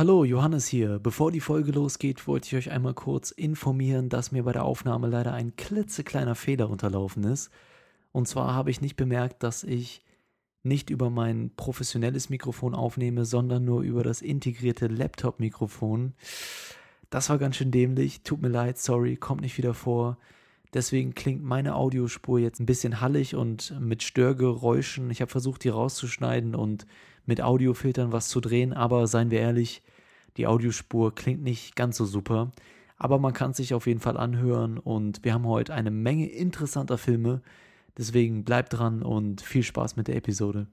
Hallo, Johannes hier. Bevor die Folge losgeht, wollte ich euch einmal kurz informieren, dass mir bei der Aufnahme leider ein klitzekleiner Fehler unterlaufen ist. Und zwar habe ich nicht bemerkt, dass ich nicht über mein professionelles Mikrofon aufnehme, sondern nur über das integrierte Laptop-Mikrofon. Das war ganz schön dämlich. Tut mir leid, sorry, kommt nicht wieder vor. Deswegen klingt meine Audiospur jetzt ein bisschen hallig und mit Störgeräuschen. Ich habe versucht, die rauszuschneiden und mit Audiofiltern was zu drehen, aber seien wir ehrlich, die Audiospur klingt nicht ganz so super. Aber man kann sich auf jeden Fall anhören und wir haben heute eine Menge interessanter Filme. Deswegen bleibt dran und viel Spaß mit der Episode.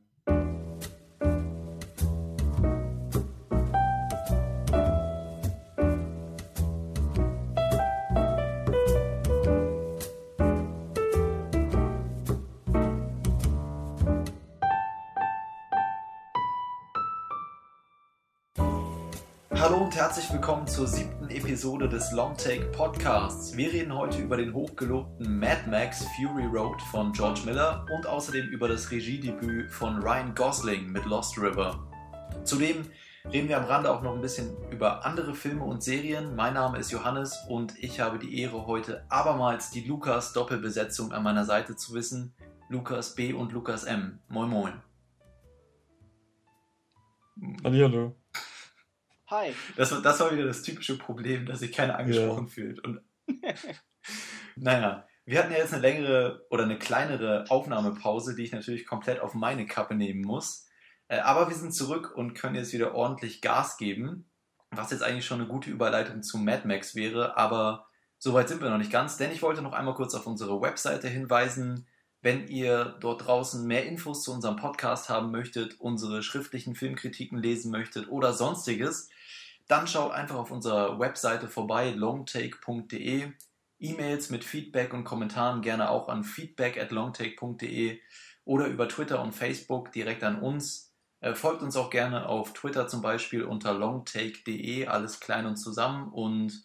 Episode des Longtake Podcasts. Wir reden heute über den hochgelobten Mad Max Fury Road von George Miller und außerdem über das Regiedebüt von Ryan Gosling mit Lost River. Zudem reden wir am Rande auch noch ein bisschen über andere Filme und Serien. Mein Name ist Johannes und ich habe die Ehre, heute abermals die Lukas-Doppelbesetzung an meiner Seite zu wissen. Lukas B. und Lukas M. Moin Moin. Hallihallo. Hi. Das, das war wieder das typische Problem, dass sich keiner angesprochen ja. fühlt. Und naja, wir hatten ja jetzt eine längere oder eine kleinere Aufnahmepause, die ich natürlich komplett auf meine Kappe nehmen muss. Äh, aber wir sind zurück und können jetzt wieder ordentlich Gas geben, was jetzt eigentlich schon eine gute Überleitung zu Mad Max wäre. Aber soweit sind wir noch nicht ganz, denn ich wollte noch einmal kurz auf unsere Webseite hinweisen. Wenn ihr dort draußen mehr Infos zu unserem Podcast haben möchtet, unsere schriftlichen Filmkritiken lesen möchtet oder sonstiges, dann schaut einfach auf unserer Webseite vorbei, longtake.de. E-Mails mit Feedback und Kommentaren gerne auch an feedback at longtake.de oder über Twitter und Facebook direkt an uns. Äh, folgt uns auch gerne auf Twitter zum Beispiel unter longtake.de, alles klein und zusammen. Und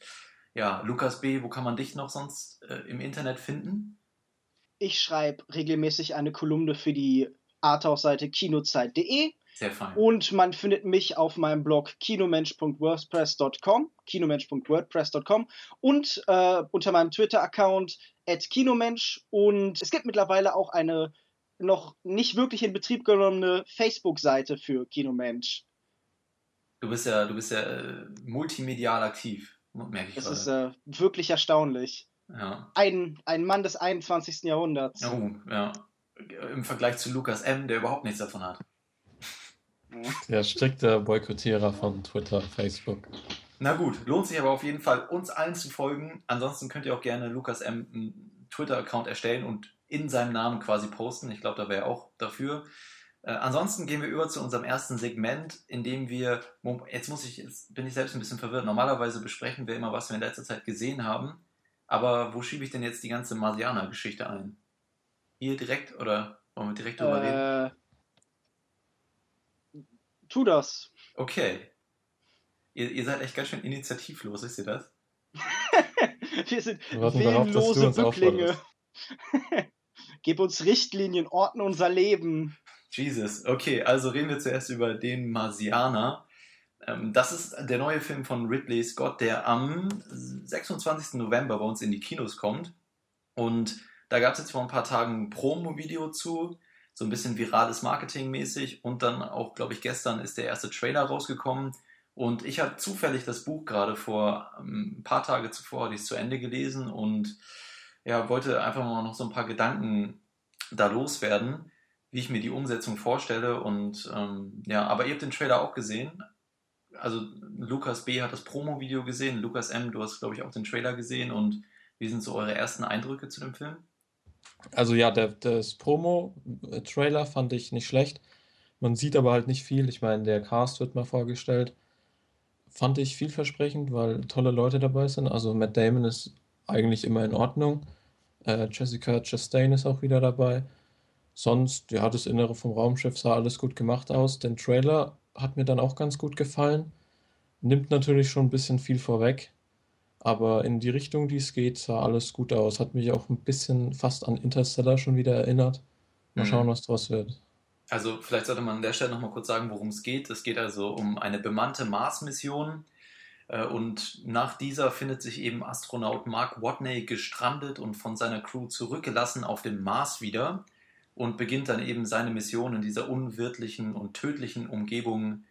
ja, Lukas B., wo kann man dich noch sonst äh, im Internet finden? Ich schreibe regelmäßig eine Kolumne für die Arthouse-Seite kinozeit.de sehr fein. Und man findet mich auf meinem Blog kinomensch.wordpress.com, kinomensch.wordpress.com und äh, unter meinem Twitter-Account at kinomensch. Und es gibt mittlerweile auch eine noch nicht wirklich in Betrieb genommene Facebook-Seite für Kinomensch. Du bist ja, du bist ja äh, multimedial aktiv, merke ich Das gerade. ist äh, wirklich erstaunlich. Ja. Ein, ein Mann des 21. Jahrhunderts. Oh, ja. Im Vergleich zu Lukas M., der überhaupt nichts davon hat. Der strikte Boykottierer von Twitter, Facebook. Na gut, lohnt sich aber auf jeden Fall, uns allen zu folgen. Ansonsten könnt ihr auch gerne Lukas M. einen Twitter-Account erstellen und in seinem Namen quasi posten. Ich glaube, da wäre er auch dafür. Äh, ansonsten gehen wir über zu unserem ersten Segment, in dem wir, jetzt muss ich, jetzt bin ich selbst ein bisschen verwirrt. Normalerweise besprechen wir immer, was wir in letzter Zeit gesehen haben. Aber wo schiebe ich denn jetzt die ganze Marsianer-Geschichte ein? Hier direkt oder wollen wir direkt drüber äh, reden? Tu das. Okay. Ihr, ihr seid echt ganz schön initiativlos, ist ihr das? Wir sind willenlose Bücklinge. Gib uns Richtlinien, ordne unser Leben. Jesus. Okay, also reden wir zuerst über den Marsianer. Ähm, das ist der neue Film von Ridley Scott, der am 26. November bei uns in die Kinos kommt. Und da gab es jetzt vor ein paar Tagen ein Promo-Video zu so ein bisschen virales Marketing mäßig und dann auch, glaube ich, gestern ist der erste Trailer rausgekommen. Und ich habe zufällig das Buch gerade vor ähm, ein paar Tage zuvor ich es zu Ende gelesen und ja, wollte einfach mal noch so ein paar Gedanken da loswerden, wie ich mir die Umsetzung vorstelle. Und ähm, ja, aber ihr habt den Trailer auch gesehen. Also Lukas B. hat das Promo-Video gesehen, Lukas M, du hast glaube ich auch den Trailer gesehen. Und wie sind so eure ersten Eindrücke zu dem Film? Also ja, der, das Promo-Trailer fand ich nicht schlecht. Man sieht aber halt nicht viel. Ich meine, der Cast wird mal vorgestellt. Fand ich vielversprechend, weil tolle Leute dabei sind. Also Matt Damon ist eigentlich immer in Ordnung. Äh, Jessica Chastain ist auch wieder dabei. Sonst, ja, das Innere vom Raumschiff sah alles gut gemacht aus. Den Trailer hat mir dann auch ganz gut gefallen. Nimmt natürlich schon ein bisschen viel vorweg. Aber in die Richtung, die es geht, sah alles gut aus. Hat mich auch ein bisschen fast an Interstellar schon wieder erinnert. Mal mhm. schauen, was draus wird. Also vielleicht sollte man an der Stelle nochmal kurz sagen, worum es geht. Es geht also um eine bemannte Mars-Mission. Äh, und nach dieser findet sich eben Astronaut Mark Watney gestrandet und von seiner Crew zurückgelassen auf dem Mars wieder und beginnt dann eben seine Mission in dieser unwirtlichen und tödlichen Umgebung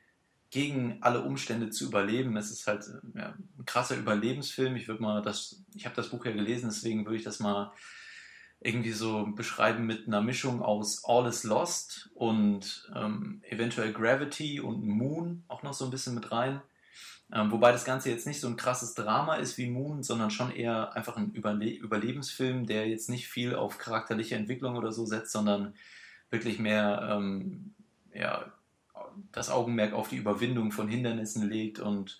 gegen alle Umstände zu überleben. Es ist halt ja, ein krasser Überlebensfilm. Ich würde mal das, ich habe das Buch ja gelesen, deswegen würde ich das mal irgendwie so beschreiben mit einer Mischung aus All is Lost und ähm, eventuell Gravity und Moon auch noch so ein bisschen mit rein. Ähm, wobei das Ganze jetzt nicht so ein krasses Drama ist wie Moon, sondern schon eher einfach ein Überle Überlebensfilm, der jetzt nicht viel auf charakterliche Entwicklung oder so setzt, sondern wirklich mehr ähm, ja, das Augenmerk auf die Überwindung von Hindernissen legt und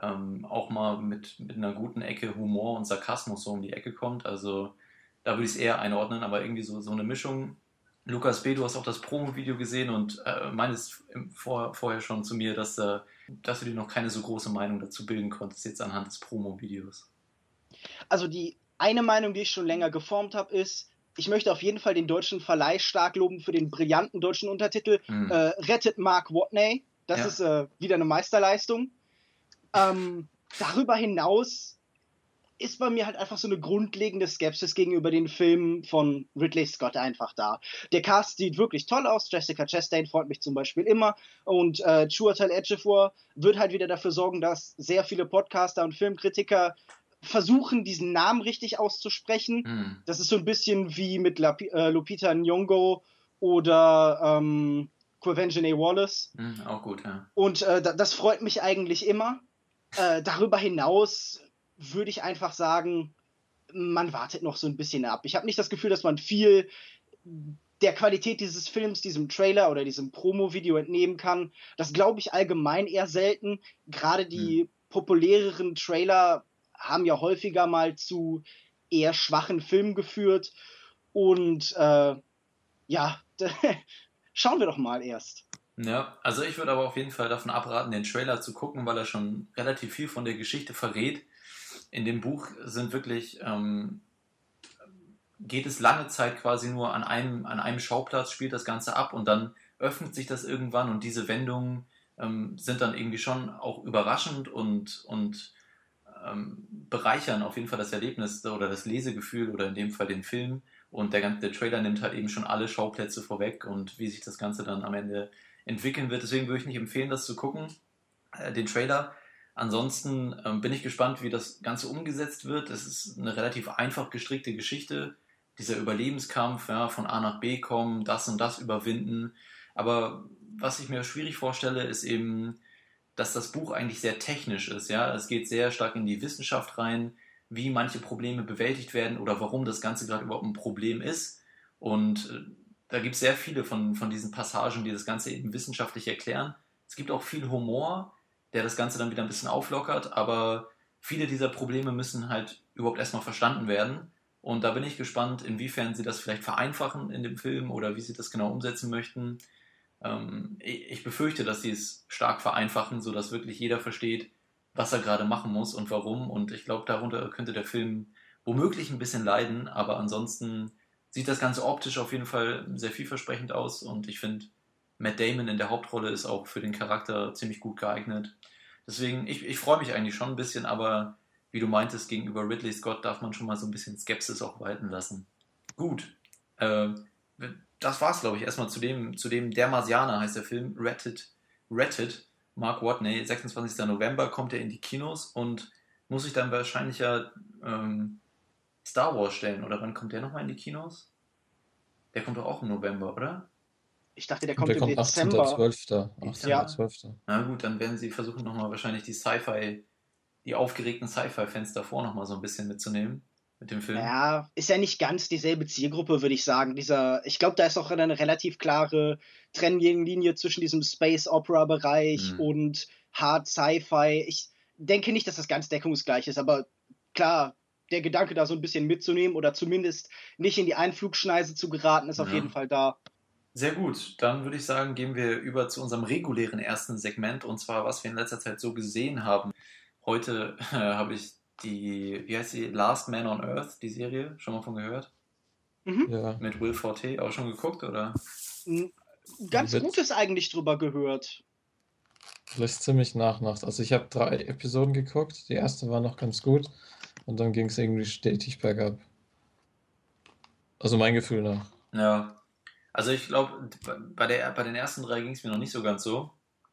ähm, auch mal mit, mit einer guten Ecke Humor und Sarkasmus so um die Ecke kommt. Also da würde ich es eher einordnen, aber irgendwie so, so eine Mischung. Lukas B., du hast auch das Promo-Video gesehen und äh, meines vor, vorher schon zu mir, dass, äh, dass du dir noch keine so große Meinung dazu bilden konntest, jetzt anhand des Promo-Videos. Also die eine Meinung, die ich schon länger geformt habe, ist, ich möchte auf jeden Fall den deutschen Verleih stark loben für den brillanten deutschen Untertitel mhm. äh, Rettet Mark Watney. Das ja. ist äh, wieder eine Meisterleistung. Ähm, darüber hinaus ist bei mir halt einfach so eine grundlegende Skepsis gegenüber den Filmen von Ridley Scott einfach da. Der Cast sieht wirklich toll aus. Jessica Chastain freut mich zum Beispiel immer. Und äh, Chiwetel Ejiofor wird halt wieder dafür sorgen, dass sehr viele Podcaster und Filmkritiker versuchen, diesen Namen richtig auszusprechen. Mm. Das ist so ein bisschen wie mit Lapi äh, Lupita Nyong'o oder ähm, Quavengene Wallace. Mm, auch gut, ja. Und äh, das freut mich eigentlich immer. Äh, darüber hinaus würde ich einfach sagen, man wartet noch so ein bisschen ab. Ich habe nicht das Gefühl, dass man viel der Qualität dieses Films, diesem Trailer oder diesem Promo-Video entnehmen kann. Das glaube ich allgemein eher selten. Gerade die hm. populäreren Trailer haben ja häufiger mal zu eher schwachen Filmen geführt. Und äh, ja, schauen wir doch mal erst. Ja, also ich würde aber auf jeden Fall davon abraten, den Trailer zu gucken, weil er schon relativ viel von der Geschichte verrät in dem Buch sind wirklich, ähm, geht es lange Zeit quasi nur an einem, an einem Schauplatz, spielt das Ganze ab und dann öffnet sich das irgendwann und diese Wendungen ähm, sind dann irgendwie schon auch überraschend und, und ähm, bereichern auf jeden Fall das Erlebnis oder das Lesegefühl oder in dem Fall den Film. Und der, der Trailer nimmt halt eben schon alle Schauplätze vorweg und wie sich das Ganze dann am Ende entwickeln wird. Deswegen würde ich nicht empfehlen, das zu gucken, äh, den Trailer. Ansonsten ähm, bin ich gespannt, wie das Ganze umgesetzt wird. Es ist eine relativ einfach gestrickte Geschichte. Dieser Überlebenskampf, ja, von A nach B kommen, das und das überwinden. Aber was ich mir schwierig vorstelle, ist eben, dass das Buch eigentlich sehr technisch ist. Ja? Es geht sehr stark in die Wissenschaft rein, wie manche Probleme bewältigt werden oder warum das Ganze gerade überhaupt ein Problem ist. Und äh, da gibt es sehr viele von, von diesen Passagen, die das Ganze eben wissenschaftlich erklären. Es gibt auch viel Humor, der das Ganze dann wieder ein bisschen auflockert, aber viele dieser Probleme müssen halt überhaupt erstmal verstanden werden. Und da bin ich gespannt, inwiefern sie das vielleicht vereinfachen in dem Film oder wie sie das genau umsetzen möchten. Ähm, ich befürchte, dass sie es stark vereinfachen, sodass wirklich jeder versteht, was er gerade machen muss und warum. Und ich glaube, darunter könnte der Film womöglich ein bisschen leiden, aber ansonsten sieht das Ganze optisch auf jeden Fall sehr vielversprechend aus und ich finde, Matt Damon in der Hauptrolle ist auch für den Charakter ziemlich gut geeignet. Deswegen, ich, ich freue mich eigentlich schon ein bisschen, aber wie du meintest, gegenüber Ridley Scott darf man schon mal so ein bisschen Skepsis auch walten lassen. Gut. Äh, das war's, glaube ich, erstmal zu dem, zu dem Der Marsianer heißt der Film, Ratted, Ratted, Mark Watney, 26. November kommt er in die Kinos und muss sich dann wahrscheinlich ja ähm, Star Wars stellen, oder wann kommt der nochmal in die Kinos? Der kommt doch auch im November, oder? Ich dachte, der kommt, der im kommt Dezember. 18.12. 18. Ja. 12. Na gut, dann werden sie versuchen nochmal wahrscheinlich die Sci-Fi, die aufgeregten Sci-Fi-Fans davor nochmal so ein bisschen mitzunehmen mit dem Film. Ja, ist ja nicht ganz dieselbe Zielgruppe, würde ich sagen. Dieser, ich glaube, da ist auch eine relativ klare Trennlinie zwischen diesem Space Opera Bereich mhm. und Hard Sci-Fi. Ich denke nicht, dass das ganz deckungsgleich ist, aber klar, der Gedanke da so ein bisschen mitzunehmen oder zumindest nicht in die Einflugschneise zu geraten, ist ja. auf jeden Fall da. Sehr gut, dann würde ich sagen, gehen wir über zu unserem regulären ersten Segment und zwar, was wir in letzter Zeit so gesehen haben. Heute äh, habe ich die, wie heißt die, Last Man on Earth, die Serie, schon mal von gehört? Mhm. Ja. Mit Will Forte, auch schon geguckt, oder? ganz Gutes eigentlich drüber gehört. Lässt ziemlich nach nach. Also ich habe drei Episoden geguckt. Die erste war noch ganz gut und dann ging es irgendwie stetig bergab. Also mein Gefühl nach. Ja. Also ich glaube, bei, bei den ersten drei ging es mir noch nicht so ganz so.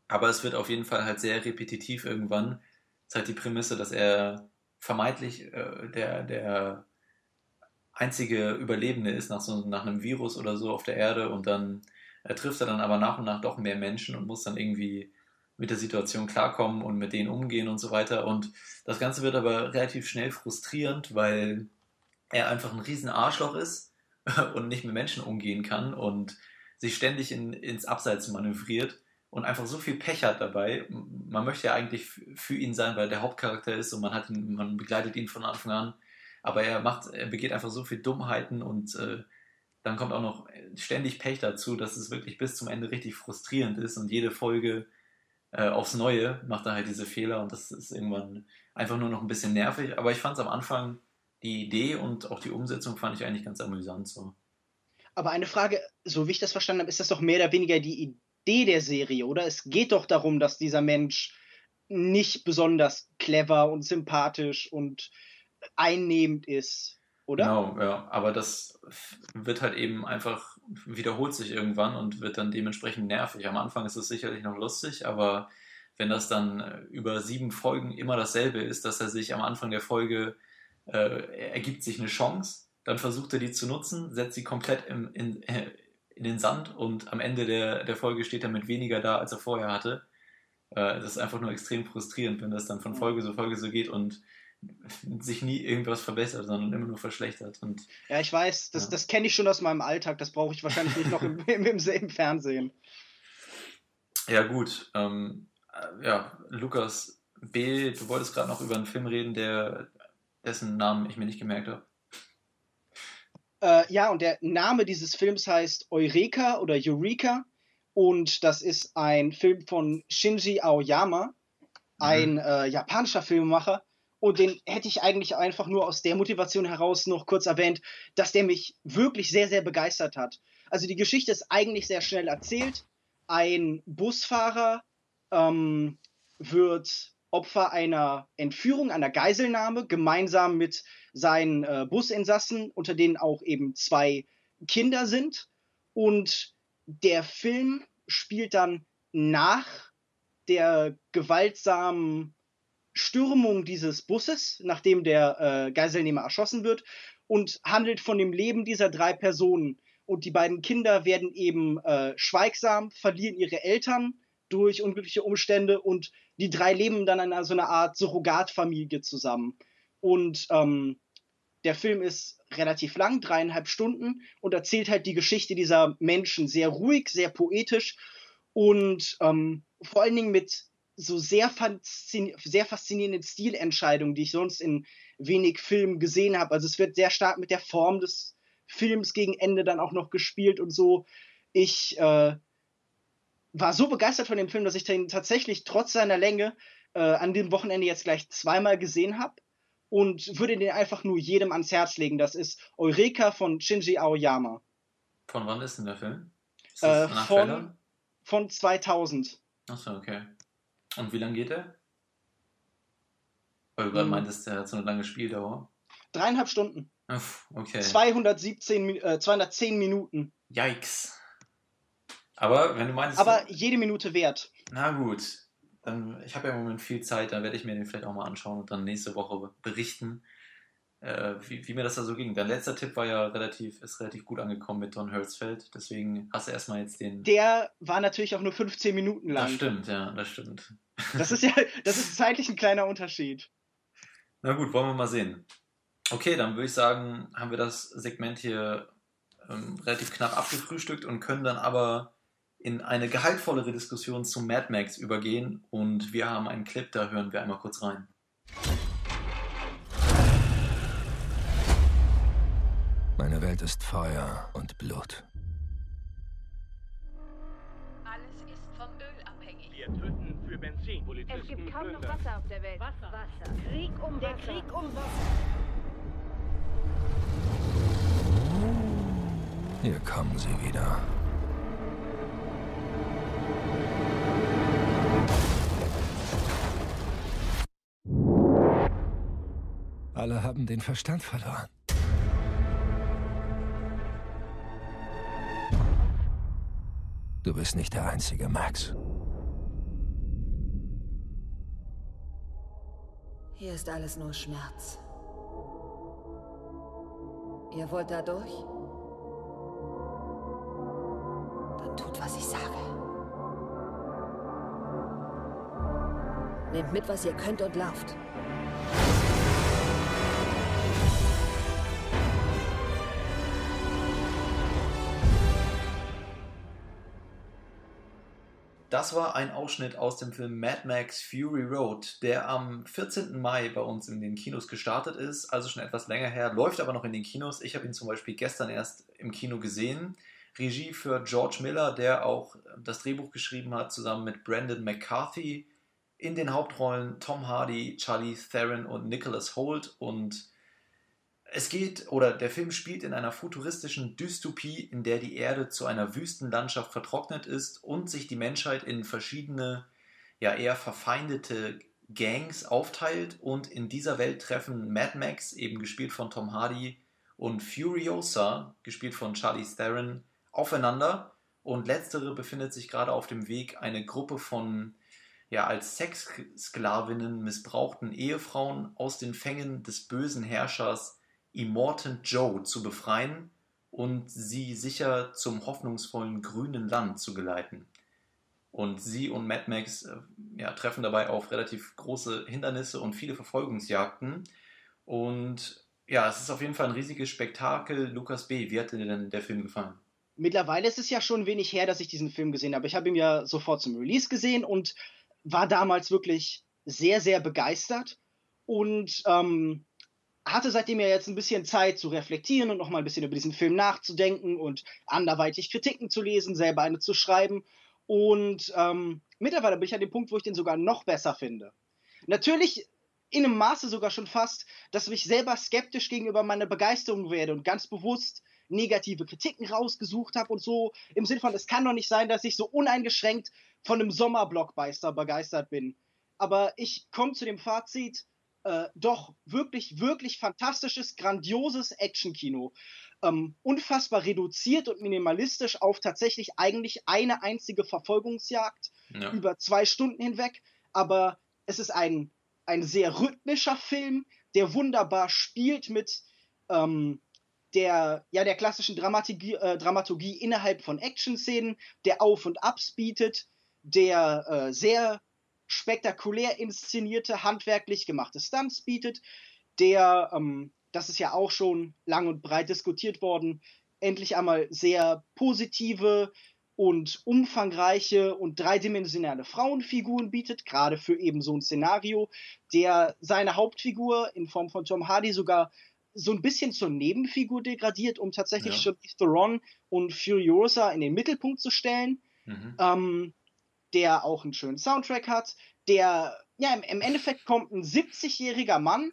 Aber es wird auf jeden Fall halt sehr repetitiv irgendwann. Es ist halt die Prämisse, dass er vermeintlich äh, der, der einzige Überlebende ist nach so nach einem Virus oder so auf der Erde und dann äh, trifft er dann aber nach und nach doch mehr Menschen und muss dann irgendwie mit der Situation klarkommen und mit denen umgehen und so weiter. Und das Ganze wird aber relativ schnell frustrierend, weil er einfach ein riesen Arschloch ist und nicht mit Menschen umgehen kann und sich ständig in, ins Abseits manövriert und einfach so viel Pech hat dabei. Man möchte ja eigentlich für ihn sein, weil der Hauptcharakter ist und man hat ihn, man begleitet ihn von Anfang an. Aber er macht, er begeht einfach so viel Dummheiten und äh, dann kommt auch noch ständig Pech dazu, dass es wirklich bis zum Ende richtig frustrierend ist und jede Folge äh, aufs Neue macht er halt diese Fehler und das ist irgendwann einfach nur noch ein bisschen nervig. Aber ich fand es am Anfang die Idee und auch die Umsetzung fand ich eigentlich ganz amüsant so. Aber eine Frage, so wie ich das verstanden habe, ist das doch mehr oder weniger die Idee der Serie, oder? Es geht doch darum, dass dieser Mensch nicht besonders clever und sympathisch und einnehmend ist, oder? Genau, ja. Aber das wird halt eben einfach, wiederholt sich irgendwann und wird dann dementsprechend nervig. Am Anfang ist es sicherlich noch lustig, aber wenn das dann über sieben Folgen immer dasselbe ist, dass er sich am Anfang der Folge äh, ergibt sich eine Chance, dann versucht er die zu nutzen, setzt sie komplett im, in, in den Sand und am Ende der, der Folge steht er mit weniger da, als er vorher hatte. Äh, das ist einfach nur extrem frustrierend, wenn das dann von Folge zu Folge so geht und sich nie irgendwas verbessert, sondern immer nur verschlechtert. Und, ja, ich weiß, das, ja. das kenne ich schon aus meinem Alltag, das brauche ich wahrscheinlich nicht noch im, im, im, im, Fernsehen. Ja, gut. Ähm, äh, ja, Lukas B., du wolltest gerade noch über einen Film reden, der dessen Namen ich mir nicht gemerkt habe. Äh, ja, und der Name dieses Films heißt Eureka oder Eureka. Und das ist ein Film von Shinji Aoyama, ein mhm. äh, japanischer Filmemacher. Und den hätte ich eigentlich einfach nur aus der Motivation heraus noch kurz erwähnt, dass der mich wirklich sehr, sehr begeistert hat. Also die Geschichte ist eigentlich sehr schnell erzählt. Ein Busfahrer ähm, wird Opfer einer Entführung, einer Geiselnahme, gemeinsam mit seinen äh, Businsassen, unter denen auch eben zwei Kinder sind. Und der Film spielt dann nach der gewaltsamen Stürmung dieses Busses, nachdem der äh, Geiselnehmer erschossen wird, und handelt von dem Leben dieser drei Personen. Und die beiden Kinder werden eben äh, schweigsam, verlieren ihre Eltern durch unglückliche Umstände und die drei leben dann in so einer Art Surrogatfamilie zusammen. Und ähm, der Film ist relativ lang, dreieinhalb Stunden, und erzählt halt die Geschichte dieser Menschen sehr ruhig, sehr poetisch und ähm, vor allen Dingen mit so sehr, faszin sehr faszinierenden Stilentscheidungen, die ich sonst in wenig Filmen gesehen habe. Also es wird sehr stark mit der Form des Films gegen Ende dann auch noch gespielt und so. Ich äh, war so begeistert von dem Film, dass ich den tatsächlich trotz seiner Länge äh, an dem Wochenende jetzt gleich zweimal gesehen habe und würde den einfach nur jedem ans Herz legen. Das ist Eureka von Shinji Aoyama. Von wann ist denn der Film? Äh, von, von 2000. Achso, okay. Und wie lange geht der? Weil du gerade hm. meintest, der hat so eine lange Spieldauer. Dreieinhalb Stunden. Uff, okay. 217, äh, 210 Minuten. Yikes. Aber wenn du meinst. Aber jede Minute wert. Na gut. Dann, ich habe ja im Moment viel Zeit, dann werde ich mir den vielleicht auch mal anschauen und dann nächste Woche berichten, äh, wie, wie, mir das da so ging. Dein letzter Tipp war ja relativ, ist relativ gut angekommen mit Don Hurtsfeld, deswegen hast du erstmal jetzt den. Der war natürlich auch nur 15 Minuten lang. Das stimmt, ja, das stimmt. Das ist ja, das ist zeitlich ein kleiner Unterschied. Na gut, wollen wir mal sehen. Okay, dann würde ich sagen, haben wir das Segment hier ähm, relativ knapp abgefrühstückt und können dann aber in eine gehaltvollere Diskussion zu Mad Max übergehen und wir haben einen Clip, da hören wir einmal kurz rein. Meine Welt ist Feuer und Blut. Alles ist vom Öl abhängig. Wir töten für Benzin. Polizisten es gibt kaum noch Wasser auf der Welt. Wasser. Wasser. Krieg um der Wasser. Krieg um Wasser. Hier kommen sie wieder. Alle haben den Verstand verloren. Du bist nicht der Einzige, Max. Hier ist alles nur Schmerz. Ihr wollt da durch? Dann tut, was ich sage. Nehmt mit, was ihr könnt und lauft. Das war ein Ausschnitt aus dem Film Mad Max Fury Road, der am 14. Mai bei uns in den Kinos gestartet ist, also schon etwas länger her, läuft aber noch in den Kinos. Ich habe ihn zum Beispiel gestern erst im Kino gesehen. Regie für George Miller, der auch das Drehbuch geschrieben hat, zusammen mit Brandon McCarthy. In den Hauptrollen Tom Hardy, Charlie Theron und Nicholas Holt und es geht, oder der Film spielt in einer futuristischen Dystopie, in der die Erde zu einer Wüstenlandschaft vertrocknet ist und sich die Menschheit in verschiedene, ja eher verfeindete Gangs aufteilt. Und in dieser Welt treffen Mad Max, eben gespielt von Tom Hardy, und Furiosa, gespielt von Charlie Theron, aufeinander. Und letztere befindet sich gerade auf dem Weg, eine Gruppe von ja als Sexsklavinnen missbrauchten Ehefrauen aus den Fängen des bösen Herrschers Immortan Joe zu befreien und sie sicher zum hoffnungsvollen grünen Land zu geleiten. Und sie und Mad Max äh, ja, treffen dabei auf relativ große Hindernisse und viele Verfolgungsjagden. Und ja, es ist auf jeden Fall ein riesiges Spektakel. Lukas B., wie hat dir denn der Film gefallen? Mittlerweile ist es ja schon wenig her, dass ich diesen Film gesehen habe. Ich habe ihn ja sofort zum Release gesehen und war damals wirklich sehr, sehr begeistert. Und ähm, hatte seitdem ja jetzt ein bisschen Zeit zu reflektieren und noch mal ein bisschen über diesen Film nachzudenken und anderweitig Kritiken zu lesen, selber eine zu schreiben. Und ähm, mittlerweile bin ich an dem Punkt, wo ich den sogar noch besser finde. Natürlich in einem Maße sogar schon fast, dass ich selber skeptisch gegenüber meiner Begeisterung werde und ganz bewusst negative Kritiken rausgesucht habe und so im Sinne von, es kann doch nicht sein, dass ich so uneingeschränkt von einem Sommerblockbuster begeistert bin. Aber ich komme zu dem Fazit, äh, doch wirklich, wirklich fantastisches, grandioses Actionkino. Ähm, unfassbar reduziert und minimalistisch auf tatsächlich eigentlich eine einzige Verfolgungsjagd ja. über zwei Stunden hinweg. Aber es ist ein, ein sehr rhythmischer Film, der wunderbar spielt mit ähm, der, ja, der klassischen Dramaturgie, äh, Dramaturgie innerhalb von Action-Szenen, der Auf- und Abs bietet, der äh, sehr spektakulär inszenierte, handwerklich gemachte Stunts bietet, der, ähm, das ist ja auch schon lang und breit diskutiert worden, endlich einmal sehr positive und umfangreiche und dreidimensionale Frauenfiguren bietet, gerade für eben so ein Szenario, der seine Hauptfigur in Form von Tom Hardy sogar so ein bisschen zur Nebenfigur degradiert, um tatsächlich ja. Theron und Furiosa in den Mittelpunkt zu stellen. Mhm. Ähm, der auch einen schönen Soundtrack hat, der, ja, im, Endeffekt kommt ein 70-jähriger Mann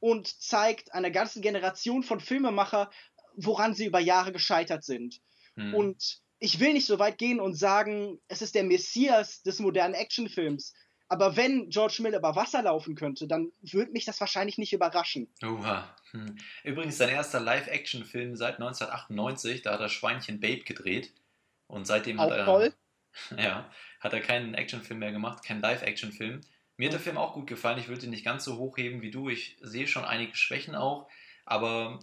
und zeigt einer ganzen Generation von Filmemacher, woran sie über Jahre gescheitert sind. Hm. Und ich will nicht so weit gehen und sagen, es ist der Messias des modernen Actionfilms. Aber wenn George Miller über Wasser laufen könnte, dann würde mich das wahrscheinlich nicht überraschen. Oha. Hm. Übrigens sein erster Live-Action-Film seit 1998, da hat er Schweinchen Babe gedreht. Und seitdem Auch hat er. Toll. Ja, hat er keinen Actionfilm mehr gemacht, keinen Live-Action-Film. Mir hat der Film auch gut gefallen. Ich würde ihn nicht ganz so hochheben wie du. Ich sehe schon einige Schwächen auch. Aber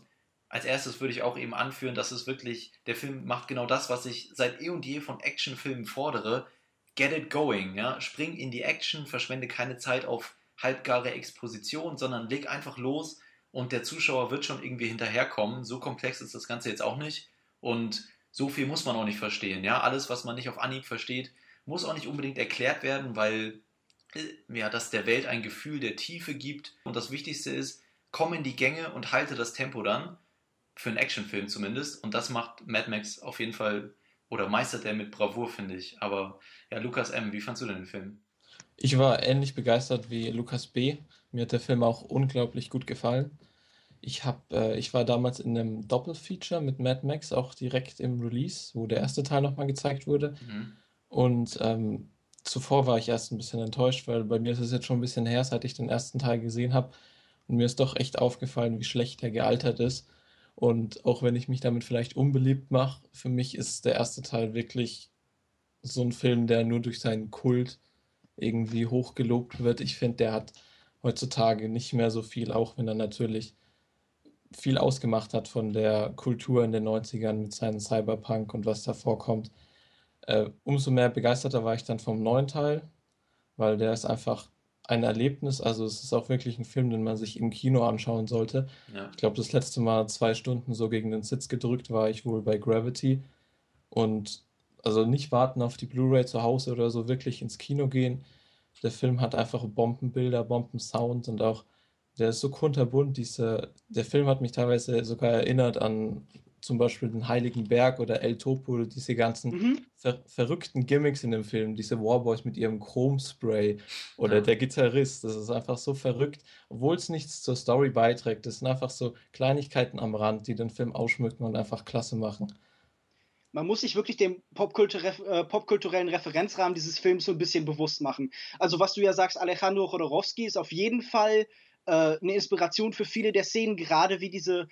als erstes würde ich auch eben anführen, dass es wirklich, der Film macht genau das, was ich seit eh und je von Actionfilmen fordere. Get it going, ja. Spring in die Action, verschwende keine Zeit auf halbgare Exposition, sondern leg einfach los und der Zuschauer wird schon irgendwie hinterherkommen. So komplex ist das Ganze jetzt auch nicht. Und so viel muss man auch nicht verstehen. Ja, alles, was man nicht auf Anhieb versteht, muss auch nicht unbedingt erklärt werden, weil äh, ja, das der Welt ein Gefühl der Tiefe gibt. Und das Wichtigste ist, komm in die Gänge und halte das Tempo dann. Für einen Actionfilm zumindest. Und das macht Mad Max auf jeden Fall oder meistert er mit Bravour, finde ich. Aber ja, Lukas M., wie fandst du denn den Film? Ich war ähnlich begeistert wie Lukas B. Mir hat der Film auch unglaublich gut gefallen. Ich habe, äh, ich war damals in einem Doppelfeature mit Mad Max, auch direkt im Release, wo der erste Teil nochmal gezeigt wurde. Mhm. Und ähm, zuvor war ich erst ein bisschen enttäuscht, weil bei mir ist es jetzt schon ein bisschen her, seit ich den ersten Teil gesehen habe. Und mir ist doch echt aufgefallen, wie schlecht er gealtert ist. Und auch wenn ich mich damit vielleicht unbeliebt mache, für mich ist der erste Teil wirklich so ein Film, der nur durch seinen Kult irgendwie hochgelobt wird. Ich finde, der hat heutzutage nicht mehr so viel, auch wenn er natürlich viel ausgemacht hat von der Kultur in den 90ern mit seinem Cyberpunk und was da vorkommt. Äh, umso mehr begeisterter war ich dann vom neuen Teil, weil der ist einfach ein Erlebnis. Also es ist auch wirklich ein Film, den man sich im Kino anschauen sollte. Ja. Ich glaube, das letzte Mal zwei Stunden so gegen den Sitz gedrückt war ich wohl bei Gravity. Und also nicht warten auf die Blu-ray zu Hause oder so, wirklich ins Kino gehen. Der Film hat einfach Bombenbilder, Bombensound und auch der ist so kunterbunt. Diese, der Film hat mich teilweise sogar erinnert an zum Beispiel den Heiligen Berg oder El Topo, diese ganzen mhm. ver verrückten Gimmicks in dem Film, diese Warboys mit ihrem Chromspray oder ja. der Gitarrist, das ist einfach so verrückt, obwohl es nichts zur Story beiträgt. Das sind einfach so Kleinigkeiten am Rand, die den Film ausschmücken und einfach klasse machen. Man muss sich wirklich dem äh, popkulturellen Referenzrahmen dieses Films so ein bisschen bewusst machen. Also was du ja sagst, Alejandro Jodorowsky ist auf jeden Fall äh, eine Inspiration für viele der Szenen, gerade wie diese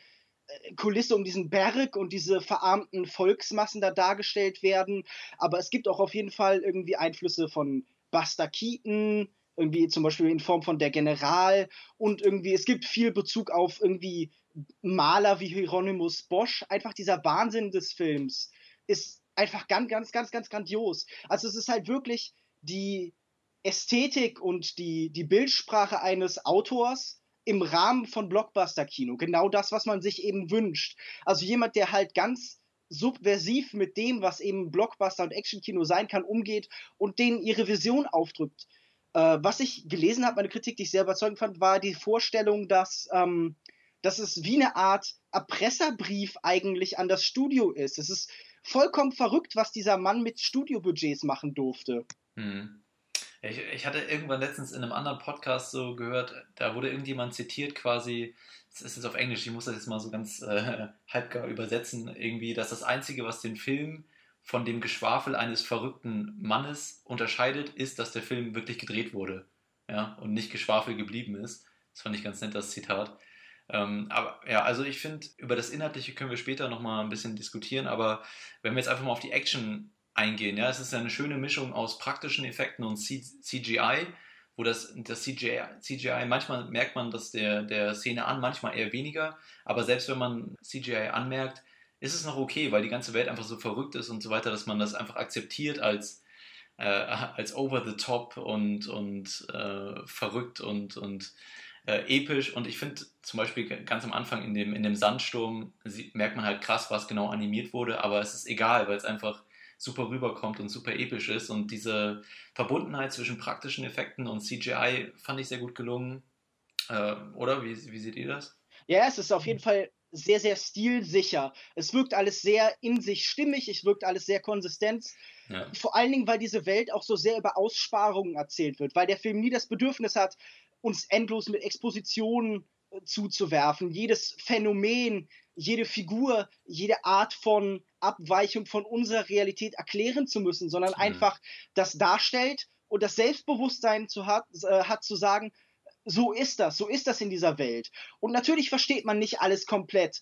äh, Kulisse um diesen Berg und diese verarmten Volksmassen da dargestellt werden. Aber es gibt auch auf jeden Fall irgendwie Einflüsse von Buster Keaton, irgendwie zum Beispiel in Form von der General und irgendwie, es gibt viel Bezug auf irgendwie Maler wie Hieronymus Bosch. Einfach dieser Wahnsinn des Films ist einfach ganz, ganz, ganz, ganz grandios. Also es ist halt wirklich die Ästhetik und die, die Bildsprache eines Autors, im Rahmen von Blockbuster-Kino. Genau das, was man sich eben wünscht. Also jemand, der halt ganz subversiv mit dem, was eben Blockbuster und Action-Kino sein kann, umgeht und denen ihre Vision aufdrückt. Äh, was ich gelesen habe, meine Kritik, die ich sehr überzeugend fand, war die Vorstellung, dass, ähm, dass es wie eine Art Erpresserbrief eigentlich an das Studio ist. Es ist vollkommen verrückt, was dieser Mann mit Studiobudgets machen durfte. Hm. Ich, ich hatte irgendwann letztens in einem anderen Podcast so gehört, da wurde irgendjemand zitiert quasi, das ist jetzt auf Englisch, ich muss das jetzt mal so ganz äh, halbgar übersetzen, irgendwie, dass das Einzige, was den Film von dem Geschwafel eines verrückten Mannes unterscheidet, ist, dass der Film wirklich gedreht wurde. Ja, und nicht Geschwafel geblieben ist. Das fand ich ganz nett, das Zitat. Ähm, aber ja, also ich finde, über das Inhaltliche können wir später nochmal ein bisschen diskutieren, aber wenn wir jetzt einfach mal auf die Action eingehen. Ja, es ist eine schöne Mischung aus praktischen Effekten und CGI, wo das, das CGI, CGI, manchmal merkt man das der, der Szene an, manchmal eher weniger, aber selbst wenn man CGI anmerkt, ist es noch okay, weil die ganze Welt einfach so verrückt ist und so weiter, dass man das einfach akzeptiert als, äh, als over the top und, und äh, verrückt und, und äh, episch. Und ich finde zum Beispiel ganz am Anfang in dem, in dem Sandsturm merkt man halt krass, was genau animiert wurde, aber es ist egal, weil es einfach super rüberkommt und super episch ist. Und diese Verbundenheit zwischen praktischen Effekten und CGI fand ich sehr gut gelungen. Äh, oder? Wie, wie seht ihr das? Ja, es ist auf jeden Fall sehr, sehr stilsicher. Es wirkt alles sehr in sich stimmig, es wirkt alles sehr konsistent. Ja. Vor allen Dingen, weil diese Welt auch so sehr über Aussparungen erzählt wird, weil der Film nie das Bedürfnis hat, uns endlos mit Expositionen zuzuwerfen. Jedes Phänomen, jede Figur, jede Art von Abweichung von unserer Realität erklären zu müssen, sondern mhm. einfach das darstellt und das Selbstbewusstsein zu hat, äh, hat zu sagen, so ist das, so ist das in dieser Welt. Und natürlich versteht man nicht alles komplett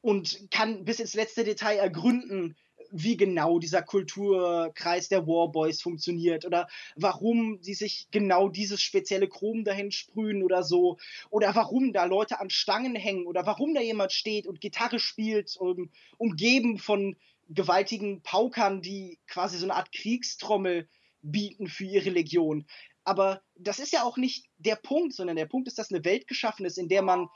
und kann bis ins letzte Detail ergründen, wie genau dieser Kulturkreis der Warboys funktioniert oder warum sie sich genau dieses spezielle Chrom dahin sprühen oder so oder warum da Leute an Stangen hängen oder warum da jemand steht und Gitarre spielt, um, umgeben von gewaltigen Paukern, die quasi so eine Art Kriegstrommel bieten für ihre Legion. Aber das ist ja auch nicht der Punkt, sondern der Punkt ist, dass eine Welt geschaffen ist, in der man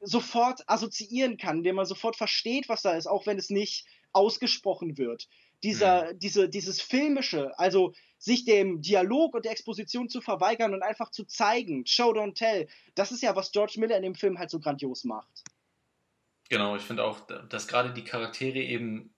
sofort assoziieren kann, in der man sofort versteht, was da ist, auch wenn es nicht ausgesprochen wird. Dieser, mhm. diese, dieses Filmische, also sich dem Dialog und der Exposition zu verweigern und einfach zu zeigen, Show don't tell, das ist ja, was George Miller in dem Film halt so grandios macht. Genau, ich finde auch, dass gerade die Charaktere eben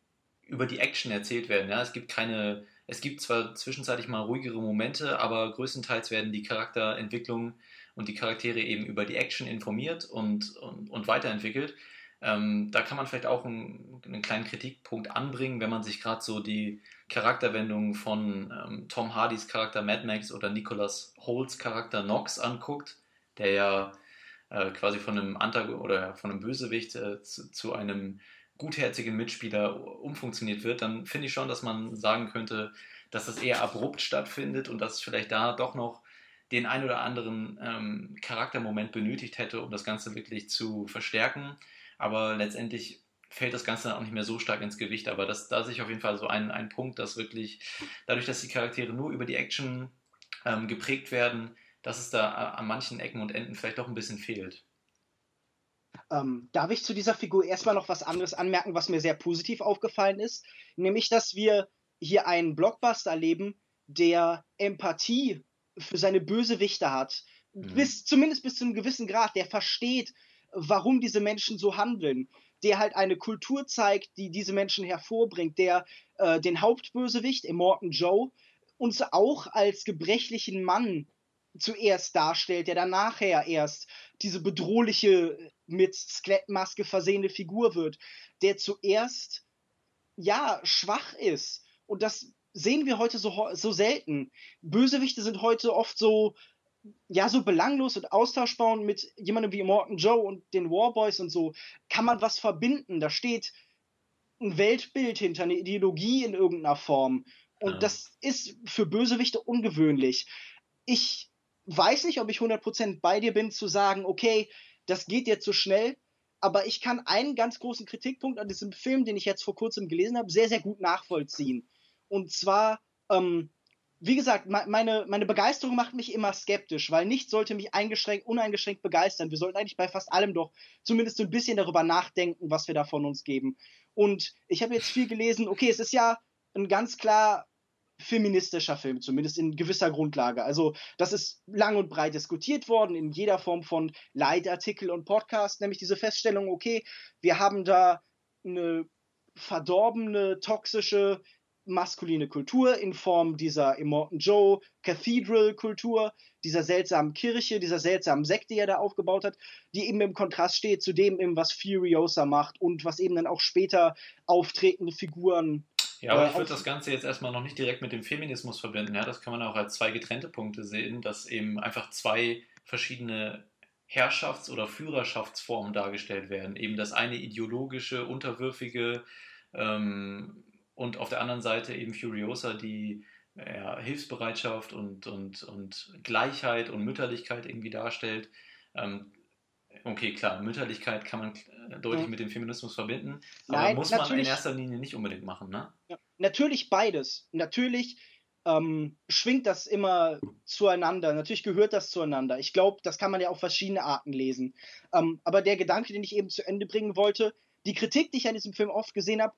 über die Action erzählt werden. Ja? Es gibt keine, es gibt zwar zwischenzeitlich mal ruhigere Momente, aber größtenteils werden die Charakterentwicklungen und die Charaktere eben über die Action informiert und, und, und weiterentwickelt. Ähm, da kann man vielleicht auch einen, einen, kleinen Kritikpunkt anbringen, wenn man sich gerade so die Charakterwendungen von ähm, Tom Hardys Charakter Mad Max oder Nicholas Holt's Charakter Nox anguckt, der ja äh, quasi von einem Antagonist oder von einem Bösewicht äh, zu, zu, einem gutherzigen Mitspieler umfunktioniert wird, dann finde ich schon, dass man sagen könnte, dass das eher abrupt stattfindet und dass vielleicht da doch noch den ein oder anderen ähm, Charaktermoment benötigt hätte, um das Ganze wirklich zu verstärken. Aber letztendlich fällt das Ganze dann auch nicht mehr so stark ins Gewicht. Aber das, da sehe ich auf jeden Fall so ein, ein Punkt, dass wirklich, dadurch, dass die Charaktere nur über die Action ähm, geprägt werden, dass es da an manchen Ecken und Enden vielleicht doch ein bisschen fehlt. Ähm, darf ich zu dieser Figur erstmal noch was anderes anmerken, was mir sehr positiv aufgefallen ist? Nämlich, dass wir hier einen Blockbuster erleben, der Empathie für seine Bösewichte hat. Mhm. Bis, zumindest bis zu einem gewissen Grad, der versteht, warum diese Menschen so handeln. Der halt eine Kultur zeigt, die diese Menschen hervorbringt, der äh, den Hauptbösewicht, Immortan Joe, uns auch als gebrechlichen Mann zuerst darstellt, der dann nachher erst diese bedrohliche, mit Skelettmaske versehene Figur wird, der zuerst ja schwach ist. Und das sehen wir heute so, so selten. Bösewichte sind heute oft so, ja, so belanglos und austauschbar und mit jemandem wie Morton Joe und den Warboys und so kann man was verbinden. Da steht ein Weltbild hinter, eine Ideologie in irgendeiner Form. Und ja. das ist für Bösewichte ungewöhnlich. Ich weiß nicht, ob ich 100% bei dir bin, zu sagen, okay, das geht jetzt so schnell, aber ich kann einen ganz großen Kritikpunkt an diesem Film, den ich jetzt vor kurzem gelesen habe, sehr, sehr gut nachvollziehen. Und zwar, ähm, wie gesagt, meine, meine Begeisterung macht mich immer skeptisch, weil nichts sollte mich eingeschränkt, uneingeschränkt begeistern. Wir sollten eigentlich bei fast allem doch zumindest so ein bisschen darüber nachdenken, was wir da von uns geben. Und ich habe jetzt viel gelesen, okay, es ist ja ein ganz klar feministischer Film, zumindest in gewisser Grundlage. Also das ist lang und breit diskutiert worden in jeder Form von Leitartikel und Podcast, nämlich diese Feststellung, okay, wir haben da eine verdorbene, toxische, maskuline Kultur in Form dieser Immortan Joe Cathedral Kultur, dieser seltsamen Kirche, dieser seltsamen Sekte, die er da aufgebaut hat, die eben im Kontrast steht zu dem, was Furiosa macht und was eben dann auch später auftretende Figuren ja, aber äh, ich würde das Ganze jetzt erstmal noch nicht direkt mit dem Feminismus verbinden. Ja, das kann man auch als zwei getrennte Punkte sehen, dass eben einfach zwei verschiedene Herrschafts- oder Führerschaftsformen dargestellt werden. Eben das eine ideologische, unterwürfige ähm, und auf der anderen Seite eben Furiosa, die ja, Hilfsbereitschaft und, und, und Gleichheit und Mütterlichkeit irgendwie darstellt. Ähm, okay, klar, Mütterlichkeit kann man äh, deutlich ja. mit dem Feminismus verbinden, aber Nein, muss man in erster Linie nicht unbedingt machen, ne? Ja, natürlich beides. Natürlich ähm, schwingt das immer zueinander. Natürlich gehört das zueinander. Ich glaube, das kann man ja auf verschiedene Arten lesen. Ähm, aber der Gedanke, den ich eben zu Ende bringen wollte, die Kritik, die ich an diesem Film oft gesehen habe,